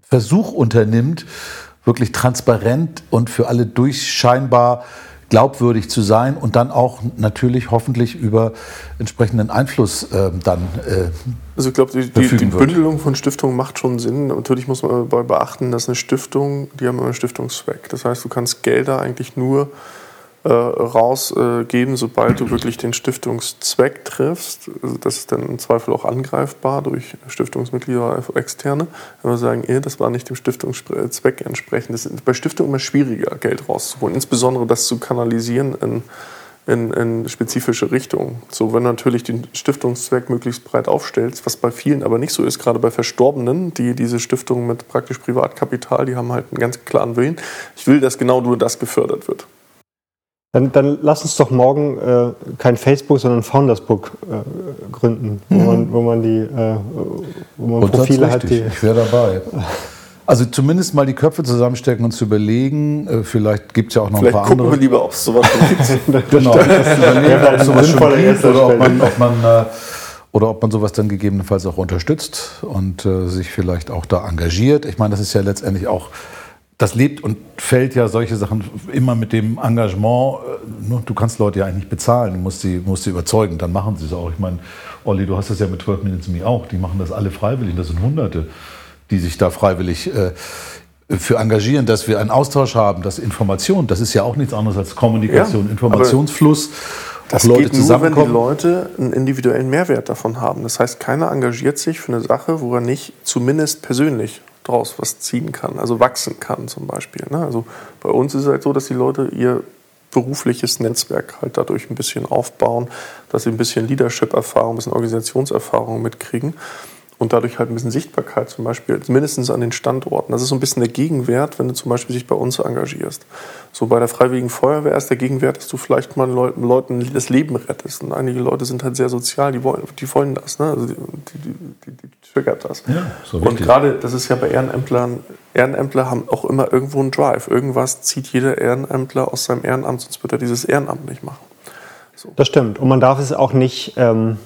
Versuch unternimmt, wirklich transparent und für alle durchscheinbar glaubwürdig zu sein und dann auch natürlich hoffentlich über entsprechenden Einfluss äh, dann äh, Also ich glaube, die, die, die Bündelung von Stiftungen macht schon Sinn. Natürlich muss man dabei beachten, dass eine Stiftung, die haben immer einen Stiftungszweck. Das heißt, du kannst Gelder eigentlich nur äh, rausgeben, sobald du wirklich den Stiftungszweck triffst. Also das ist dann im Zweifel auch angreifbar durch Stiftungsmitglieder oder Externe. Wenn wir sagen, eh, das war nicht dem Stiftungszweck entsprechend. Das ist bei Stiftungen immer schwieriger, Geld rauszuholen. Insbesondere das zu kanalisieren in, in, in spezifische Richtungen. So, wenn du natürlich den Stiftungszweck möglichst breit aufstellst, was bei vielen aber nicht so ist, gerade bei Verstorbenen, die diese Stiftungen mit praktisch Privatkapital, die haben halt einen ganz klaren Willen. Ich will, dass genau nur das gefördert wird. Dann, dann lass uns doch morgen äh, kein Facebook, sondern Foundersbook äh, gründen, wo, mhm. man, wo man die äh, wo man Profile hat. Die ich wäre dabei. Also zumindest mal die Köpfe zusammenstecken und zu überlegen. Äh, vielleicht gibt es ja auch noch vielleicht ein paar andere. Vielleicht gucken wir lieber, ob es sowas schon gibt. genau, das überlegen, ob es sowas schon gibt oder ob man, ob man äh, oder ob man sowas dann gegebenenfalls auch unterstützt und äh, sich vielleicht auch da engagiert. Ich meine, das ist ja letztendlich auch das lebt und fällt ja solche Sachen immer mit dem Engagement. Äh, du kannst Leute ja eigentlich nicht bezahlen, du musst sie, musst sie überzeugen, dann machen sie es auch. Ich meine, Olli, du hast das ja mit 12 Minutes Me auch, die machen das alle freiwillig, das sind Hunderte, die sich da freiwillig äh, für engagieren, dass wir einen Austausch haben, dass Information, das ist ja auch nichts anderes als Kommunikation, ja, Informationsfluss. Das Leute geht nur, wenn die Leute einen individuellen Mehrwert davon haben. Das heißt, keiner engagiert sich für eine Sache, wo er nicht zumindest persönlich daraus was ziehen kann, also wachsen kann zum Beispiel. Ne? Also bei uns ist es halt so, dass die Leute ihr berufliches Netzwerk halt dadurch ein bisschen aufbauen, dass sie ein bisschen Leadership-Erfahrung, ein bisschen Organisationserfahrung mitkriegen und dadurch halt ein bisschen Sichtbarkeit zum Beispiel, mindestens an den Standorten. Das ist so ein bisschen der Gegenwert, wenn du zum Beispiel dich bei uns engagierst. So bei der Freiwilligen Feuerwehr ist der Gegenwert, dass du vielleicht mal Leuten, Leuten das Leben rettest. Und einige Leute sind halt sehr sozial, die wollen, die wollen das, ne? also die, die, die, die triggert das. Ja, so und gerade, das ist ja bei Ehrenämtlern, Ehrenämtler haben auch immer irgendwo einen Drive. Irgendwas zieht jeder Ehrenämtler aus seinem Ehrenamt, sonst wird er dieses Ehrenamt nicht machen. So. Das stimmt. Und man darf es auch nicht... Ähm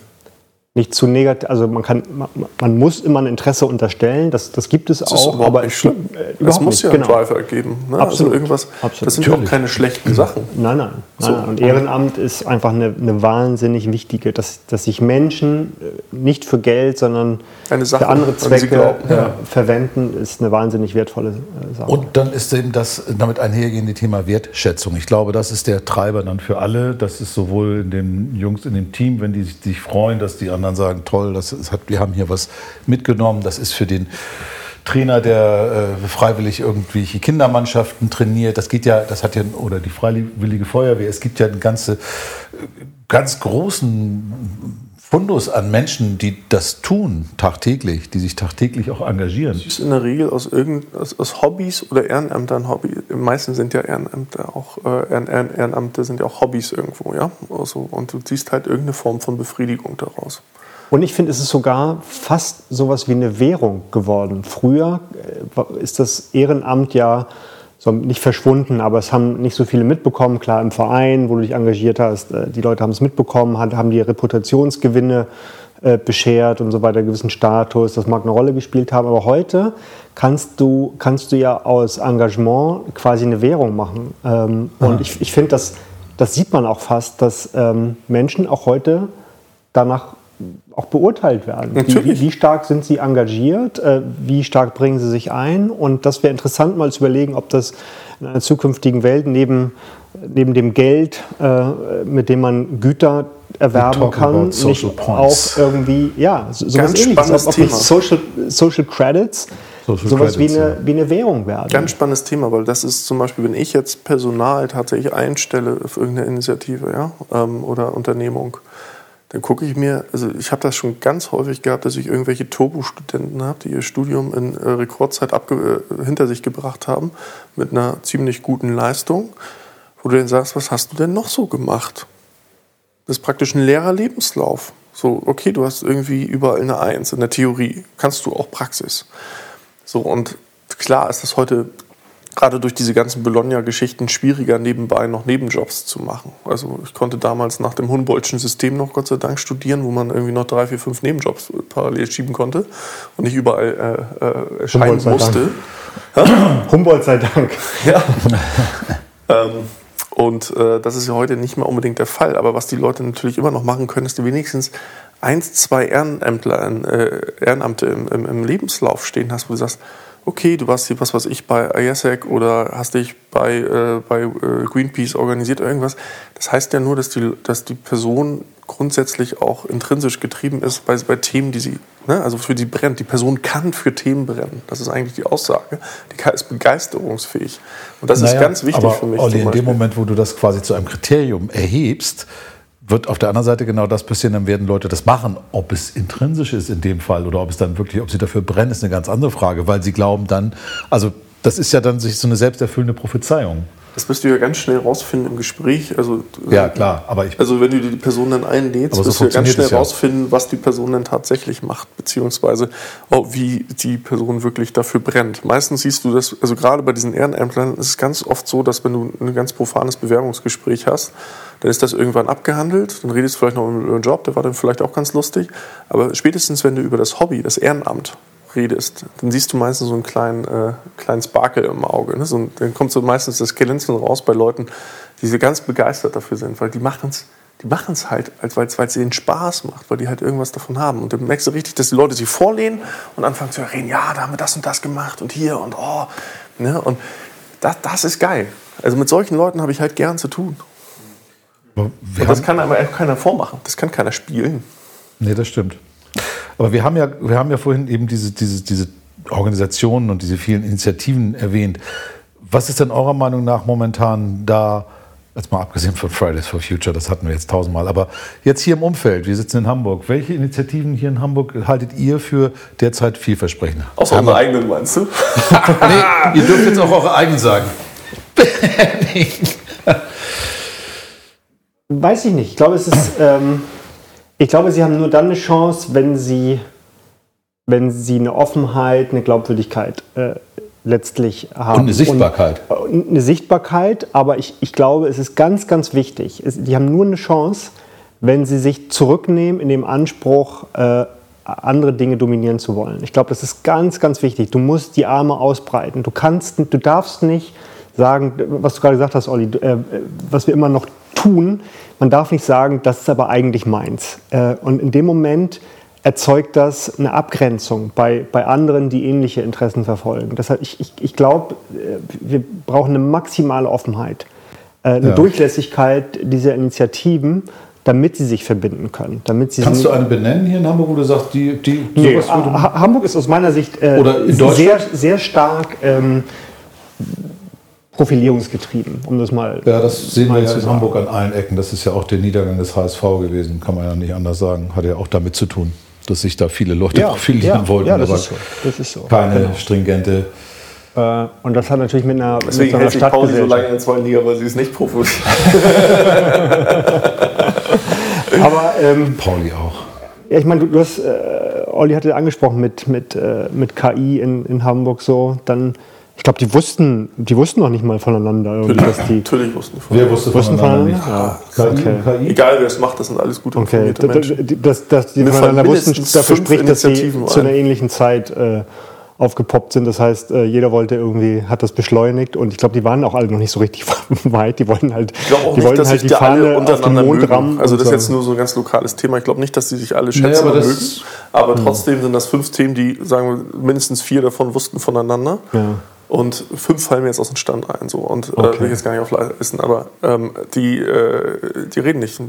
nicht zu negativ, also man kann, man, man, muss immer ein Interesse unterstellen, das, das gibt es das auch, aber es, schlimm. Äh, es muss nicht, ja genau. einen Driver geben. Ne? Also Absolut. Also irgendwas, Absolut. Das sind Natürlich. auch keine schlechten Sachen. Nein, nein. So. nein. Und Ehrenamt ist einfach eine, eine, wahnsinnig wichtige, dass, dass sich Menschen äh, nicht für Geld, sondern Sache, für andere Zwecke ja. verwenden, ist eine wahnsinnig wertvolle äh, Sache. Und dann ist eben das damit einhergehende Thema Wertschätzung. Ich glaube, das ist der Treiber dann für alle. Das ist sowohl in den Jungs in dem Team, wenn die sich freuen, dass die anderen sagen, toll, das ist, wir haben hier was mitgenommen. Das ist für den Trainer, der äh, freiwillig irgendwelche Kindermannschaften trainiert. Das geht ja, das hat ja, oder die Freiwillige Feuerwehr. Es gibt ja einen ganze, ganz großen Fundus an Menschen, die das tun tagtäglich, die sich tagtäglich auch engagieren. Das ist in der Regel aus, irgend, aus, aus Hobbys oder Ehrenämtern Hobby. Die meisten sind ja Ehrenämter auch äh, Ehrenämter sind ja auch Hobbys irgendwo, ja. Also, und du ziehst halt irgendeine Form von Befriedigung daraus. Und ich finde, es ist sogar fast sowas wie eine Währung geworden. Früher äh, ist das Ehrenamt ja so nicht verschwunden, aber es haben nicht so viele mitbekommen. Klar, im Verein, wo du dich engagiert hast, äh, die Leute haben es mitbekommen, haben die Reputationsgewinne äh, beschert und so weiter, gewissen Status, das mag eine Rolle gespielt haben. Aber heute kannst du, kannst du ja aus Engagement quasi eine Währung machen. Ähm, und ich, ich finde, das, das sieht man auch fast, dass ähm, Menschen auch heute danach auch beurteilt werden. Wie, wie, stark sind sie engagiert? Äh, wie stark bringen sie sich ein? Und das wäre interessant, mal zu überlegen, ob das in einer zukünftigen Welt neben, neben dem Geld, äh, mit dem man Güter erwerben kann, nicht auch irgendwie, ja, sowas Ganz ähnliches, ob, ob Social, Social Credits Social sowas Credits, wie, eine, ja. wie eine Währung werden. Ganz spannendes Thema, weil das ist zum Beispiel, wenn ich jetzt Personal tatsächlich einstelle für irgendeine Initiative ja, ähm, oder Unternehmung, dann gucke ich mir, also ich habe das schon ganz häufig gehabt, dass ich irgendwelche Turbo-Studenten habe, die ihr Studium in äh, Rekordzeit abge äh, hinter sich gebracht haben, mit einer ziemlich guten Leistung, wo du dann sagst, was hast du denn noch so gemacht? Das ist praktisch ein leerer Lebenslauf. So, okay, du hast irgendwie überall eine Eins in der Theorie, kannst du auch Praxis. So, und klar ist das heute gerade durch diese ganzen Bologna-Geschichten schwieriger, nebenbei noch Nebenjobs zu machen. Also ich konnte damals nach dem Humboldtschen System noch Gott sei Dank studieren, wo man irgendwie noch drei, vier, fünf Nebenjobs parallel schieben konnte und nicht überall äh, äh, erscheinen Humboldt musste. Dank. Humboldt sei Dank. Ja. ähm, und äh, das ist ja heute nicht mehr unbedingt der Fall. Aber was die Leute natürlich immer noch machen können, ist die wenigstens eins, zwei Ehrenämtler, äh, Ehrenamte im, im, im Lebenslauf stehen hast, wo du sagst, okay, du warst hier, was weiß ich, bei ISEC oder hast dich bei, äh, bei äh, Greenpeace organisiert, irgendwas. Das heißt ja nur, dass die, dass die Person grundsätzlich auch intrinsisch getrieben ist bei, bei Themen, die sie, ne, also für die brennt. Die Person kann für Themen brennen. Das ist eigentlich die Aussage. Die ist begeisterungsfähig. Und das naja, ist ganz wichtig aber für mich. Olli, in dem Moment, wo du das quasi zu einem Kriterium erhebst, wird auf der anderen Seite genau das passieren, dann werden Leute das machen. Ob es intrinsisch ist in dem Fall oder ob es dann wirklich, ob sie dafür brennen, ist eine ganz andere Frage, weil sie glauben dann, also das ist ja dann sich so eine selbsterfüllende Prophezeiung. Das wirst du ja ganz schnell rausfinden im Gespräch. Also, ja, klar. Aber ich, also wenn du die Person dann einlädst, wirst so du ja ganz schnell rausfinden, ja. was die Person dann tatsächlich macht, beziehungsweise auch wie die Person wirklich dafür brennt. Meistens siehst du das, also gerade bei diesen Ehrenämtlern ist es ganz oft so, dass wenn du ein ganz profanes Bewerbungsgespräch hast, dann ist das irgendwann abgehandelt, dann redest du vielleicht noch über einen Job, der war dann vielleicht auch ganz lustig, aber spätestens wenn du über das Hobby, das Ehrenamt redest, dann siehst du meistens so einen kleinen, äh, kleinen Sparkel im Auge. Ne? So, dann kommt so meistens das Glänzen raus bei Leuten, die so ganz begeistert dafür sind, weil die machen es die machen es halt, weil es ihnen Spaß macht, weil die halt irgendwas davon haben. Und dann merkst du richtig, dass die Leute sich vorlehnen und anfangen zu reden, ja, da haben wir das und das gemacht und hier und oh. Ne? Und das, das ist geil. Also mit solchen Leuten habe ich halt gern zu tun. Und das kann aber auch keiner vormachen. Das kann keiner spielen. Nee, das stimmt. Aber wir haben ja, wir haben ja vorhin eben diese, diese, diese Organisationen und diese vielen Initiativen erwähnt. Was ist denn eurer Meinung nach momentan da, jetzt mal abgesehen von Fridays for Future, das hatten wir jetzt tausendmal, aber jetzt hier im Umfeld, wir sitzen in Hamburg, welche Initiativen hier in Hamburg haltet ihr für derzeit vielversprechend? Außer unsere eigenen, meinst du? nee, ihr dürft jetzt auch eure eigenen sagen. Weiß ich nicht. Ich glaube, es ist. Ähm, ich glaube, sie haben nur dann eine Chance, wenn sie, wenn sie eine Offenheit, eine Glaubwürdigkeit äh, letztlich haben. Und eine Sichtbarkeit. Und, eine Sichtbarkeit, aber ich, ich glaube, es ist ganz, ganz wichtig. Es, die haben nur eine Chance, wenn sie sich zurücknehmen in dem Anspruch, äh, andere Dinge dominieren zu wollen. Ich glaube, das ist ganz, ganz wichtig. Du musst die Arme ausbreiten. Du kannst, du darfst nicht sagen, was du gerade gesagt hast, Olli, äh, was wir immer noch tun. Man darf nicht sagen, das ist aber eigentlich meins. Äh, und in dem Moment erzeugt das eine Abgrenzung bei, bei anderen, die ähnliche Interessen verfolgen. Deshalb, ich, ich, ich glaube, äh, wir brauchen eine maximale Offenheit, äh, eine ja. Durchlässigkeit dieser Initiativen, damit sie sich verbinden können. Damit sie Kannst du eine benennen hier in Hamburg, wo du sagst, die, die nee, Hamburg ist aus meiner Sicht äh, sehr, sehr stark ähm, profilierungsgetrieben, um das mal. Ja, das sehen wir ja in. Hamburg an allen Ecken. Das ist ja auch der Niedergang des HSV gewesen, kann man ja nicht anders sagen. Hat ja auch damit zu tun, dass sich da viele Leute Ja, profilieren ja, wollten, ja, das aber ist so. Das ist so. keine Genau. stringente. Äh, und das hat natürlich mit einer, mit Deswegen so einer hält sich Pauli so lange in der zweiten Liga, weil sie es nicht Profis. Aber ähm, Pauli auch. Ja, ich meine, du, du hast, äh, Olli hatte angesprochen mit, mit, äh, mit KI in, in Hamburg so, dann, ich glaube, die wussten, die wussten noch nicht mal voneinander, irgendwie, dass die, Natürlich wussten die von. Wer wusste Wussten voneinander voneinander? nicht? Ja. KI, Okay. Egal wer es macht, das sind alles gut okay, Menschen. dass, dass die voneinander wussten, dafür spricht, dass sie zu einer ein. ähnlichen Zeit äh, aufgepoppt sind. Das heißt, äh, jeder wollte irgendwie, hat das beschleunigt und ich glaube, die waren auch alle noch nicht so richtig weit. Die wollten halt, Ich glaube auch die nicht, wollten dass halt sich die Fahne auf den untereinander Mond rammen. Also das ist jetzt nur so ein ganz lokales Thema. Ich glaube nicht, dass sie sich alle schätzen aber und das- mögen. Aber trotzdem sind das fünf Themen, die, sagen wir, mindestens vier davon wussten voneinander. Ja. Und fünf fallen mir jetzt aus dem Stand ein. So. Und äh, Okay. will ich jetzt gar nicht auf Leisten, aber ähm, die, äh, die reden nicht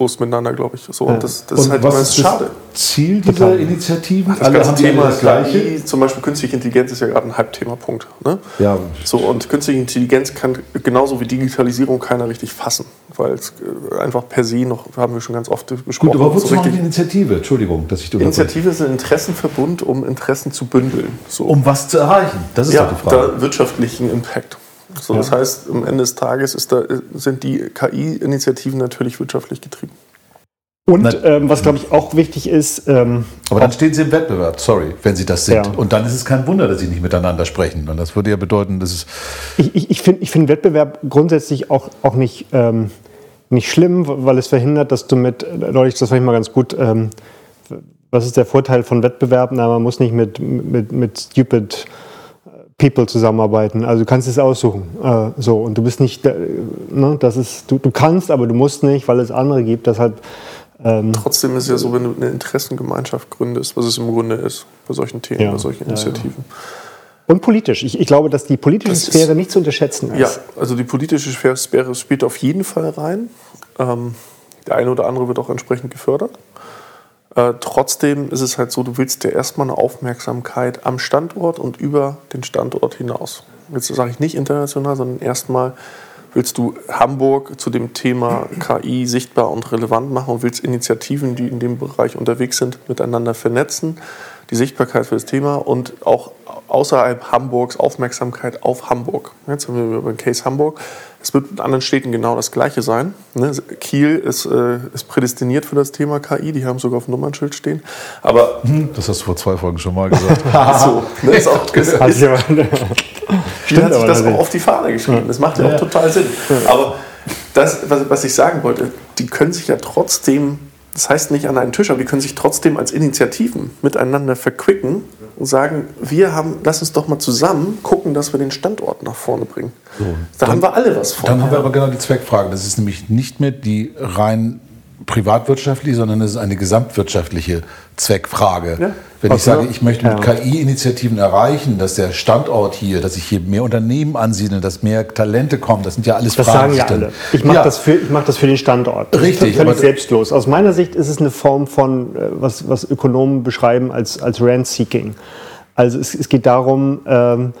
groß miteinander, glaube ich. So. Und das, das ist Und halt was immer ist schade. Ziel dieser Total. Initiativen? Das ganze Thema das Gleiche. KI, zum Beispiel künstliche Intelligenz ist ja gerade ein Halbthemapunkt. Ne? Ja. So, und künstliche Intelligenz kann genauso wie Digitalisierung keiner richtig fassen, weil es äh, einfach per se noch, haben wir schon ganz oft besprochen, Gut, aber wozu so machen die. Initiative? Entschuldigung, dass ich unterbreche. Initiative ist ein Interessenverbund, um Interessen zu bündeln. So. Um was zu erreichen? Das ist ja, die Frage. da wirtschaftlichen Impact. So, Das heißt, am Ende des Tages ist da, sind die KI-Initiativen natürlich wirtschaftlich getrieben. Und ähm, was, glaube ich, auch wichtig ist, ähm, Aber dann stehen sie im Wettbewerb, sorry, wenn sie das sind. Ja. Und dann ist es kein Wunder, dass sie nicht miteinander sprechen. Und das würde ja bedeuten, dass es. Ich, ich, ich finde ich find Wettbewerb grundsätzlich auch, auch nicht, ähm, nicht schlimm, weil es verhindert, dass du mit, neulich, das fand ich mal ganz gut, ähm, was ist der Vorteil von Wettbewerb? Na, man muss nicht mit, mit, mit stupid People zusammenarbeiten. Also du kannst es aussuchen. Äh, so, und du bist nicht, äh, ne, das ist, du, du kannst, aber du musst nicht, weil es andere gibt. Deshalb, ähm, Trotzdem ist es ja so, wenn du eine Interessengemeinschaft gründest, was es im Grunde ist, bei solchen Themen, Ja, bei solchen ja, ja. Initiativen. und politisch. Ich, ich glaube, dass die politische Das ist- Sphäre nicht zu unterschätzen ist. Ja, also die politische Sphäre spielt auf jeden Fall rein. Ähm, der eine oder andere wird auch entsprechend gefördert. Äh, trotzdem ist es halt so, du willst ja erstmal eine Aufmerksamkeit am Standort und über den Standort hinaus. Jetzt sage ich nicht international, sondern erstmal willst du Hamburg zu dem Thema KI sichtbar und relevant machen und willst Initiativen, die in dem Bereich unterwegs sind, miteinander vernetzen, die Sichtbarkeit für das Thema und auch außerhalb Hamburgs Aufmerksamkeit auf Hamburg. Jetzt haben wir über den Case Hamburg. Es wird in anderen Städten genau das Gleiche sein. ne? Kiel ist, äh, ist prädestiniert für das Thema KI, die haben sogar auf dem Nummernschild stehen. Aber Das hast du vor zwei Folgen schon mal gesagt. so, ne, ist auch, ist, Hat ist, hat sich das natürlich. auch auf die Fahne geschrieben. Das macht ja auch Ja. total Sinn. Aber das, was, was ich sagen wollte, die können sich ja trotzdem, das heißt nicht an einen Tisch, aber die können sich trotzdem als Initiativen miteinander verquicken und sagen, wir haben, lass uns doch mal zusammen gucken, dass wir den Standort nach vorne bringen. da haben wir alle was von. Dann haben wir aber genau die Zweckfrage. Das ist nämlich nicht mehr die rein privatwirtschaftliche, sondern es ist eine gesamtwirtschaftliche Zweckfrage. Ja. Wenn ich sage, ich möchte mit. KI-Initiativen erreichen, dass der Standort hier, dass ich hier mehr Unternehmen ansiedeln, dass mehr Talente kommen, das sind ja alles Das Fragen. sagen ja alle. Ich mache Ja. das, für- ich mach das für den Standort. Richtig, völlig selbstlos. Aus meiner Sicht ist es eine Form von, äh, was, was Ökonomen beschreiben als, als Rent-Seeking. Also es, es geht darum, ähm,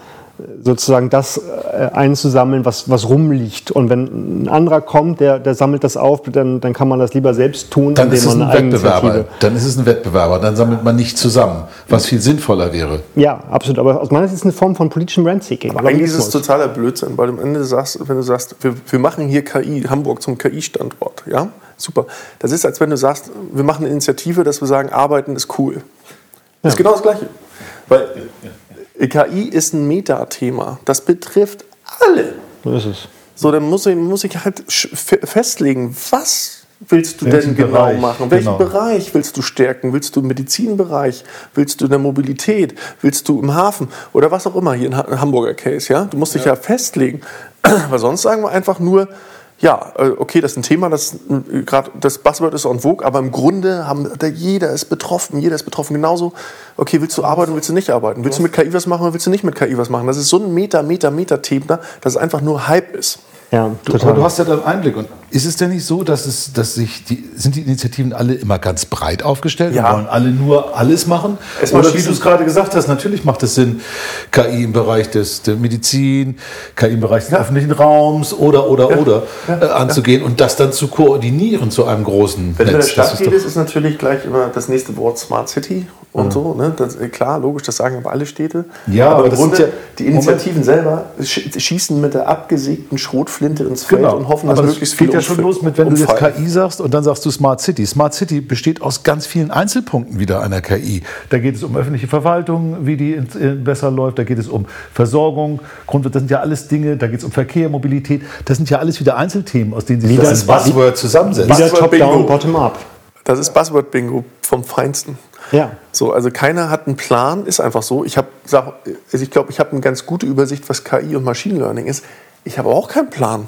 sozusagen das äh, einzusammeln, was, was rumliegt. Und wenn ein anderer kommt, der, der sammelt das auf, dann, dann kann man das lieber selbst tun, Dann ist es ein eine Wettbewerber. Dann ist es ein Wettbewerber. Dann sammelt man nicht zusammen, was viel sinnvoller wäre. Ja, absolut. Aber aus meiner Sicht ist es eine Form von politischem Rent-Seeking. Aber eigentlich ist es totaler Blödsinn, weil am Ende sagst, wenn du sagst, wir, wir machen hier KI, Hamburg zum KI-Standort, ja, super. Das ist, als wenn du sagst, wir machen eine Initiative, dass wir sagen, Arbeiten ist cool. Das ist genau das Gleiche. Weil KI ist ein Metathema. Das betrifft alle. So ist es. So, dann muss ich, muss ich halt festlegen, was willst du Welchen denn genau Bereich, machen? Welchen genau. Bereich willst du stärken? Willst du im Medizinbereich? Willst du in der Mobilität? Willst du im Hafen? Oder was auch immer hier in Ha- Hamburger Case, ja? Du musst dich ja, festlegen. Weil sonst sagen wir einfach nur, ja, äh, okay, das ist ein Thema, das äh, gerade das Buzzword ist on vogue, aber im Grunde haben jeder ist betroffen, jeder ist betroffen. Genauso, okay, willst du arbeiten, willst du nicht arbeiten? Willst du mit KI was machen oder willst du nicht mit KI was machen? Das ist so ein Meta, Meta, Meta-Thema, dass es einfach nur Hype ist. Ja, Du, total. aber du hast ja dann Einblick und Ist es denn nicht so, dass es, dass sich die, sind die Initiativen alle immer ganz breit aufgestellt Ja. und wollen alle nur alles machen? Erstmal Oder wie du es gerade gesagt hast, natürlich macht es Sinn, KI im Bereich des, der Medizin, KI im Bereich des öffentlichen Raums oder, oder, oder äh, anzugehen und das dann zu koordinieren zu einem großen Wenn du in der Netz. Das Stadt ist doch- redest, ist natürlich gleich immer das nächste Wort Smart City und so. Ne? Das, äh, klar, logisch, das sagen aber alle Städte. Ja, aber aber im Grunde, ja- die Initiativen selber sch schießen mit der abgesägten Schrotflinte ins Feld Genau. und hoffen, Aber dass das möglichst geht viele ja schon umfallen- los mit, wenn du jetzt umfallen. KI sagst und dann sagst du Smart City. Smart City besteht aus ganz vielen Einzelpunkten wieder einer KI. Da geht es um öffentliche Verwaltung, wie die besser läuft. Da geht es um Versorgung, Grundwirtschaft. Das sind ja alles Dinge. Da geht es um Verkehr, Mobilität. Das sind ja alles wieder Einzelthemen, aus denen sich Wieder- das Buzzword zusammensetzt. Wieder Buzzword top-down, Bingo. bottom-up. Das ist Buzzword-Bingo vom Feinsten. Ja. So, also keiner hat einen Plan, ist einfach so. Ich habe, also ich glaube, ich habe eine ganz gute Übersicht, was KI und Machine Learning ist. Ich habe auch keinen Plan.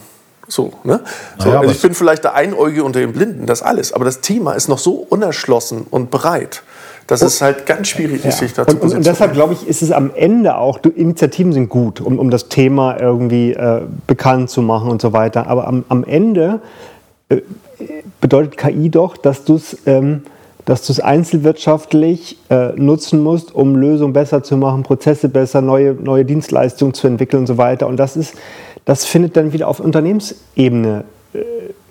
So, ne? So, Naja, also ich bin vielleicht der Einäugige unter den Blinden, das alles. Aber das Thema ist noch so unerschlossen und breit, dass es halt ganz schwierig ist, sich dazu Und, und, und deshalb glaube ich, ist es am Ende auch, du, Initiativen sind gut, um, um das Thema irgendwie äh, bekannt zu machen und so weiter. Aber am, am Ende äh, bedeutet KI doch, dass du es ähm, dass du es einzelwirtschaftlich äh, nutzen musst, um Lösungen besser zu machen, Prozesse besser, neue, neue Dienstleistungen zu entwickeln und so weiter. Und das ist, das findet dann wieder auf Unternehmensebene äh, Ja,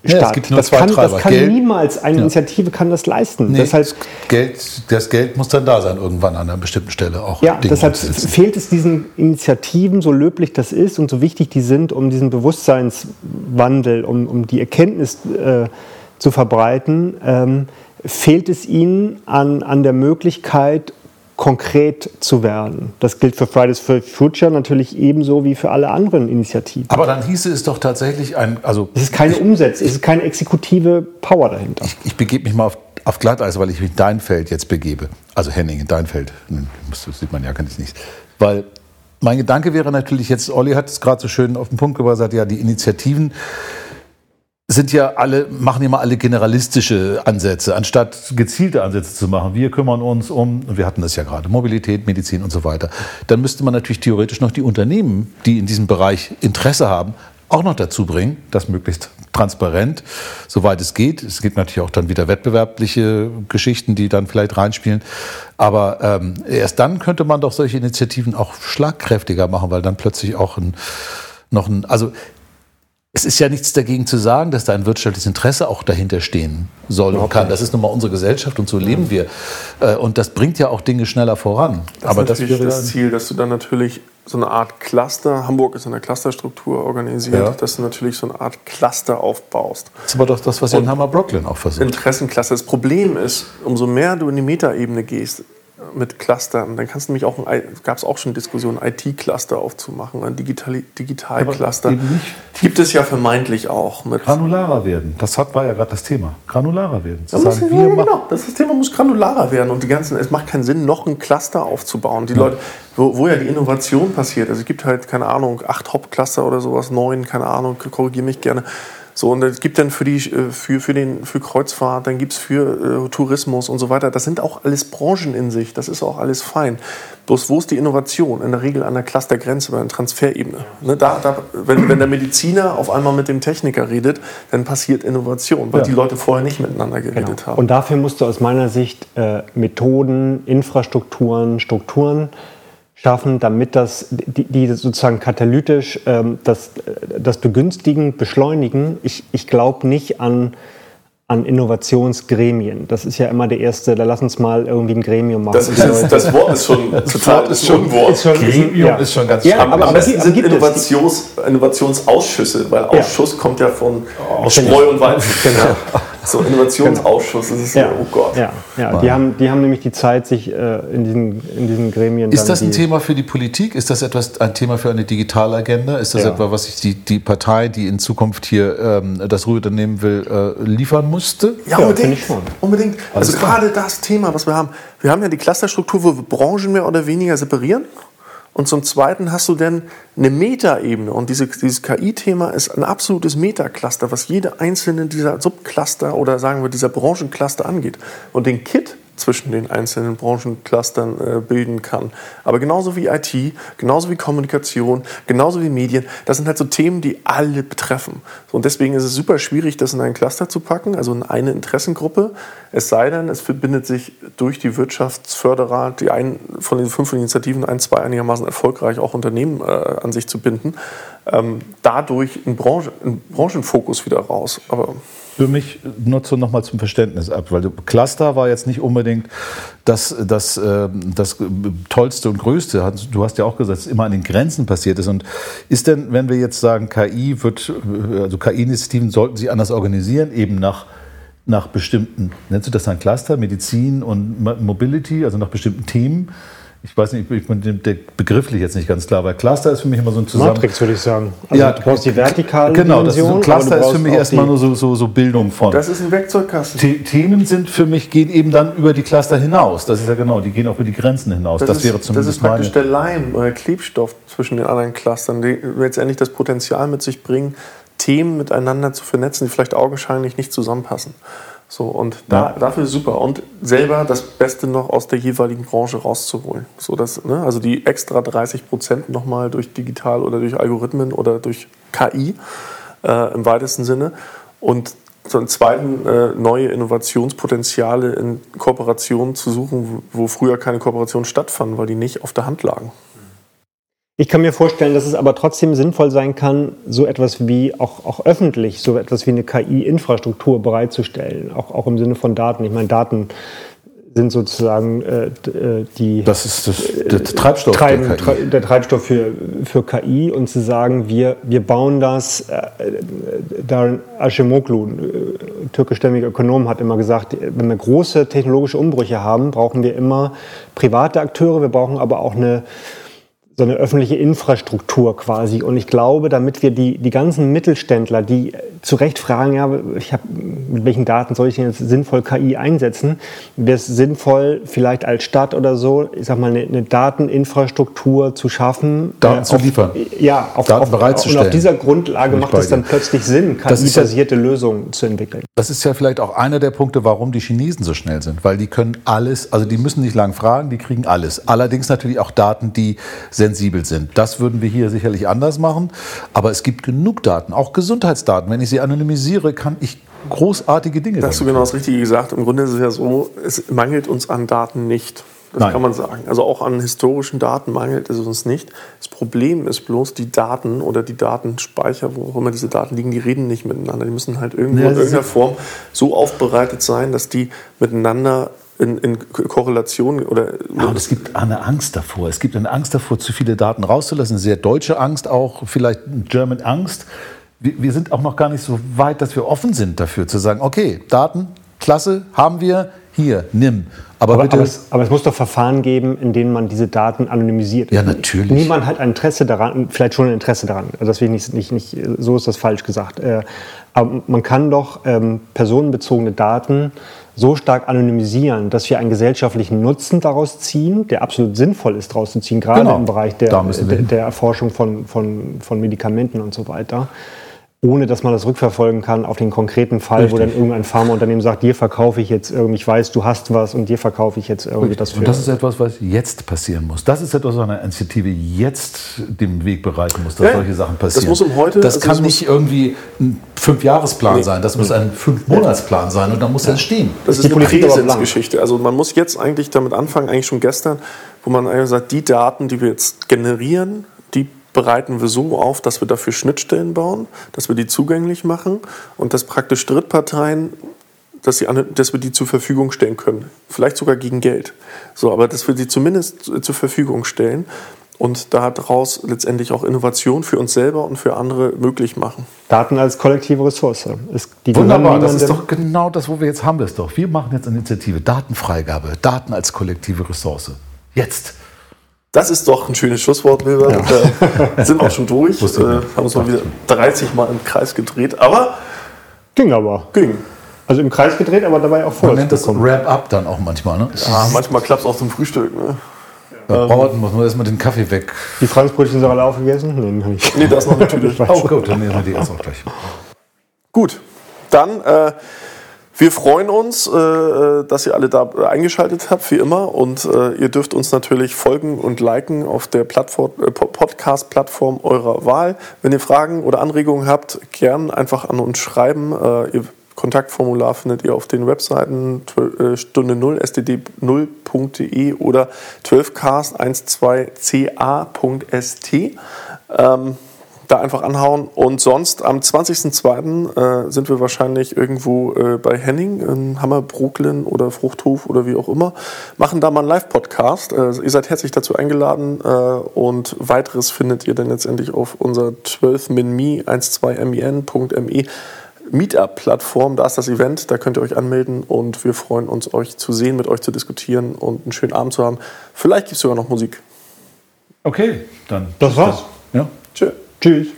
es statt. gibt nur das zwei kann, das Treiber. kann Geld- niemals eine Ja. Initiative kann das leisten. Nee, Deshalb das, Geld, das Geld muss dann da sein, irgendwann an einer bestimmten Stelle auch. Ja, Dinge deshalb fehlt es diesen Initiativen, so löblich das ist und so wichtig die sind, um diesen Bewusstseinswandel, um, um die Erkenntnis äh, zu verbreiten, ähm, fehlt es ihnen an, an der Möglichkeit, konkret zu werden. Das gilt für Fridays for Future natürlich ebenso wie für alle anderen Initiativen. Aber dann hieße es doch tatsächlich ein, also Es ist keine Umsetzung, es ist keine exekutive Power dahinter. ich, ich begebe mich mal auf, auf Glatteis, weil ich mich in dein Feld jetzt begebe. Also Henning, in dein Feld. Hm, Das sieht man ja, kann ich nicht. Weil mein Gedanke wäre natürlich jetzt, Olli hat es gerade so schön auf den Punkt gebracht, sagt, ja, die Initiativen sind ja alle, machen immer alle generalistische Ansätze, anstatt gezielte Ansätze zu machen. Wir kümmern uns um, und wir hatten das ja gerade, Mobilität, Medizin und so weiter. Dann müsste man natürlich theoretisch noch die Unternehmen, die in diesem Bereich Interesse haben, auch noch dazu bringen, das möglichst transparent, soweit es geht. Es gibt natürlich auch dann wieder wettbewerbliche Geschichten, die dann vielleicht reinspielen. Aber ähm, erst dann könnte man doch solche Initiativen auch schlagkräftiger machen, weil dann plötzlich auch ein, noch ein, also es ist ja nichts dagegen zu sagen, dass da ein wirtschaftliches Interesse auch dahinter stehen soll und kann. Das ist nun mal unsere Gesellschaft und so leben wir. Äh, Und das bringt ja auch Dinge schneller voran. Das Aber ist das natürlich wäre das Ziel, dass du dann natürlich so eine Art Cluster, Hamburg ist in der Clusterstruktur organisiert, Ja. dass du natürlich so eine Art Cluster aufbaust. das ist aber doch das, was Jan Hammer Brooklyn auch versucht. Interessencluster. Das Problem ist, umso mehr du in die Metaebene gehst mit Clustern, dann kannst du nämlich auch, gab es auch schon Diskussionen, IT-Cluster aufzumachen, ein Digital Digital-Cluster. Gibt es ja vermeintlich auch. Mit Granularer werden. Das hat, war ja gerade das Thema. Granularer werden. Zu Da muss, sagen, ja, genau, das, das Thema muss granularer werden und die ganzen, es macht keinen Sinn, noch ein Cluster aufzubauen. Die Leute, wo, wo ja die Innovation passiert, also es gibt halt, keine Ahnung, acht Hauptcluster oder sowas, neun, keine Ahnung, korrigiere mich gerne. So, und es gibt dann für, die, äh, für, für, den, für Kreuzfahrt, dann gibt es für äh, Tourismus und so weiter. Das sind auch alles Branchen in sich, das ist auch alles fein. Bloß wo ist die Innovation? In der Regel an der Clustergrenze oder an der Transferebene. Ne, da, da, wenn, wenn der Mediziner auf einmal mit dem Techniker redet, dann passiert Innovation, weil Ja. die Leute vorher nicht miteinander geredet haben. Und dafür musst du aus meiner Sicht äh, Methoden, Infrastrukturen, Strukturen schaffen, damit das, die, die sozusagen katalytisch ähm, das, das begünstigen, beschleunigen. Ich, ich glaube nicht an, an Innovationsgremien. Das ist ja immer der erste, da lass uns mal irgendwie ein Gremium machen. Das, ist das Wort ist schon total ist schon- Unwort. Ist schon- Gremium ja. ist schon ganz Ja, schlimm. aber, Am aber, besten aber sind gibt es. Innovations, Innovationsausschüsse, weil Ja. Ausschuss kommt ja von Spreu Spreu und Weizen. Genau. So, Innovationsausschuss, das ist so, Ja, oh Gott. ja, ja. Die, haben, die haben nämlich die Zeit, sich äh, in, diesen, in diesen Gremien Ist das ein die, Thema für die Politik? Ist das etwas ein Thema für eine Digitalagenda? Ist das Ja. etwa, was sich die, die Partei, die in Zukunft hier ähm, das Ruhe übernehmen will, äh, liefern musste? Ja, Ja, unbedingt. finde ich schon. unbedingt. Also klar. gerade das Thema, was wir haben. Wir haben ja die Clusterstruktur, wo wir Branchen mehr oder weniger separieren. Und zum Zweiten hast du dann eine Metaebene. Und diese, dieses KI-Thema ist ein absolutes Metacluster, was jede einzelne dieser Subcluster oder sagen wir dieser Branchencluster angeht. Und den Kit zwischen den einzelnen Branchenclustern äh, bilden kann. Aber genauso wie IT, genauso wie Kommunikation, genauso wie Medien, das sind halt so Themen, die alle betreffen. So, und deswegen ist es super schwierig, das in einen Cluster zu packen, also in eine Interessengruppe. Es sei denn, es verbindet sich durch die Wirtschaftsförderer, die einen von den fünf Initiativen, ein, zwei einigermaßen erfolgreich auch Unternehmen äh, an sich zu binden, ähm, dadurch einen, Branche, einen Branchenfokus wieder raus. Aber für mich nur zu, noch mal zum Verständnis ab, weil Cluster war jetzt nicht unbedingt das, das, äh, das Tollste und Größte. Du hast ja auch gesagt, dass es immer an den Grenzen passiert ist. Und ist denn, wenn wir jetzt sagen, KI wird, also KI-Initiativen sollten sich anders organisieren, eben nach nach bestimmten, nennst du das dann Cluster, Medizin und Mobility, also nach bestimmten Themen? Ich weiß nicht, ich bin der begrifflich jetzt nicht ganz klar, weil Cluster ist für mich immer so ein Zusammenhang. Matrix würde ich sagen. Also ja, du brauchst die vertikale Genau, das ist so, Cluster ist für mich erstmal nur so, so, so Bildung von. Das ist ein Werkzeugkasten. The Themen sind für mich, gehen eben dann über die Cluster hinaus. Das ist ja genau, die gehen auch über die Grenzen hinaus. Das, das ist, wäre zumindest Das ist praktisch meine. der Leim oder Klebstoff zwischen den anderen Clustern, die letztendlich das Potenzial mit sich bringen, Themen miteinander zu vernetzen, die vielleicht augenscheinlich nicht zusammenpassen. So, und da, ja. dafür super. Und selber das Beste noch aus der jeweiligen Branche rauszuholen. So dass, ne, also die extra 30 Prozent nochmal durch digital oder durch Algorithmen oder durch KI äh, im weitesten Sinne. Und zum Zweiten äh, neue Innovationspotenziale in Kooperationen zu suchen, wo früher keine Kooperationen stattfanden, weil die nicht auf der Hand lagen. Ich kann mir vorstellen, dass es aber trotzdem sinnvoll sein kann, so etwas wie auch, auch öffentlich, so etwas wie eine KI-Infrastruktur bereitzustellen, auch, auch im Sinne von Daten. Ich meine, Daten sind sozusagen äh, äh die. Das ist das, der Treibstoff. Treiben, der, KI. der Treibstoff für, für KI und zu sagen, wir, wir bauen das. Äh, Darren Ashimoglu, äh, türkischstämmiger Ökonom, hat immer gesagt, wenn wir große technologische Umbrüche haben, brauchen wir immer private Akteure, wir brauchen aber auch eine so eine öffentliche Infrastruktur quasi. Und ich glaube, damit wir die, die ganzen Mittelständler, die zu Recht fragen, ja, ich hab, mit welchen Daten soll ich denn jetzt sinnvoll KI einsetzen, wäre es sinnvoll, vielleicht als Stadt oder so, ich sag mal, eine, eine Dateninfrastruktur zu schaffen. Daten äh, zu liefern. Ja, auf, Daten auf, bereitzustellen. Und auf dieser Grundlage macht es dann plötzlich Sinn, KI-basierte ja, Lösungen zu entwickeln. Das ist ja vielleicht auch einer der Punkte, warum die Chinesen so schnell sind, weil die können alles, also die müssen nicht lang fragen, die kriegen alles. Allerdings natürlich auch Daten, die sensibel sind. Das würden wir hier sicherlich anders machen, aber es gibt genug Daten, auch Gesundheitsdaten. Wenn ich sie anonymisiere, kann ich großartige Dinge. Da hast du genau das Richtige gesagt. Im Grunde ist es ja so, es mangelt uns an Daten nicht. Das Nein. kann man sagen. Also auch an historischen Daten mangelt es uns nicht. Das Problem ist bloß, die Daten oder die Datenspeicher, wo auch immer diese Daten liegen, die reden nicht miteinander. Die müssen halt irgendwo ja, in irgendeiner Form so aufbereitet sein, dass die miteinander in, in Korrelation oder. Und es gibt eine Angst davor. Es gibt eine Angst davor, zu viele Daten rauszulassen. Eine sehr deutsche Angst auch, vielleicht German Angst wir sind auch noch gar nicht so weit, dass wir offen sind dafür, zu sagen, okay, Daten, klasse, haben wir, hier, nimm. Aber, aber, aber, es, aber, es, muss doch Verfahren geben, in denen man diese Daten anonymisiert. Ja, natürlich. Niemand hat ein Interesse daran, vielleicht schon ein Interesse daran. Also das will ich nicht, nicht, nicht so ist das falsch gesagt. Äh, aber man kann doch ähm, personenbezogene Daten so stark anonymisieren, dass wir einen gesellschaftlichen Nutzen daraus ziehen, der absolut sinnvoll ist, daraus zu ziehen, gerade genau. im Bereich der, der, der Erforschung von, von, von Medikamenten und so weiter ohne dass man das rückverfolgen kann auf den konkreten Fall, Richtig. wo dann irgendein Pharmaunternehmen sagt, dir verkaufe ich jetzt irgendwie, ich weiß, du hast was und dir verkaufe ich jetzt irgendwie Richtig. das für. Und das ist etwas, was jetzt passieren muss. Das ist etwas, was eine Initiative jetzt den Weg bereiten muss, dass ja, solche Sachen passieren. Das muss um heute. Das also kann das nicht irgendwie ein Fünfjahresplan nee. sein, das muss ein Fünfmonatsplan sein und dann muss ja. das stehen. Das ist die Präsenzgeschichte. Also man muss jetzt eigentlich damit anfangen, eigentlich schon gestern, wo man eigentlich sagt, die Daten, die wir jetzt generieren, bereiten wir so auf, dass wir dafür Schnittstellen bauen, dass wir die zugänglich machen und dass praktisch Drittparteien, dass, sie, dass wir die zur Verfügung stellen können. Vielleicht sogar gegen Geld. So, aber dass wir sie zumindest zur Verfügung stellen und daraus letztendlich auch Innovation für uns selber und für andere möglich machen. Daten als kollektive Ressource. Wunderbar, das ist doch genau das, wo wir jetzt haben wir es doch. Wir machen jetzt eine Initiative, Datenfreigabe, Daten als kollektive Ressource. Jetzt. Das ist doch ein schönes Schlusswort, Wilbert. Ja. Äh, sind auch schon durch. Äh, haben uns mal wieder 30 Mal im Kreis gedreht. Aber. Ging aber. Ging. Also im Kreis gedreht, aber dabei auch voll. Man nennt das Wrap-up dann auch manchmal, ne? Ja, manchmal klappt es auch zum Frühstück, ne? Ähm, muss man erstmal den Kaffee weg. Die Franzbrötchen sind alle aufgegessen? Nein, nicht. Nee, da ist noch Tüte. oh, gut, dann nehmen wir die jetzt auch gleich. Gut, dann. Äh, Wir freuen uns, äh, äh, dass ihr alle da eingeschaltet habt, wie immer. Und äh, ihr dürft uns natürlich folgen und liken auf der Podcast-Plattform eurer Wahl. Wenn ihr Fragen oder Anregungen habt, gern einfach an uns schreiben. Ihr Kontaktformular findet ihr auf den Webseiten Stunde 0, std0.de oder 12cast12ca.st. Ähm, da einfach anhauen. Und sonst am 20.02. Äh, sind wir wahrscheinlich irgendwo äh, bei Henning in Hammer, Brooklyn oder Fruchthof oder wie auch immer. Machen da mal einen Live-Podcast. Äh, ihr seid herzlich dazu eingeladen äh, und weiteres findet ihr dann letztendlich auf unserer 12minme 12men.me Meetup-Plattform. Da ist das Event, da könnt ihr euch anmelden und wir freuen uns, euch zu sehen, mit euch zu diskutieren und einen schönen Abend zu haben. Vielleicht gibt es sogar noch Musik. Okay, dann. Das war's. Ja. Tschö. Tschüss.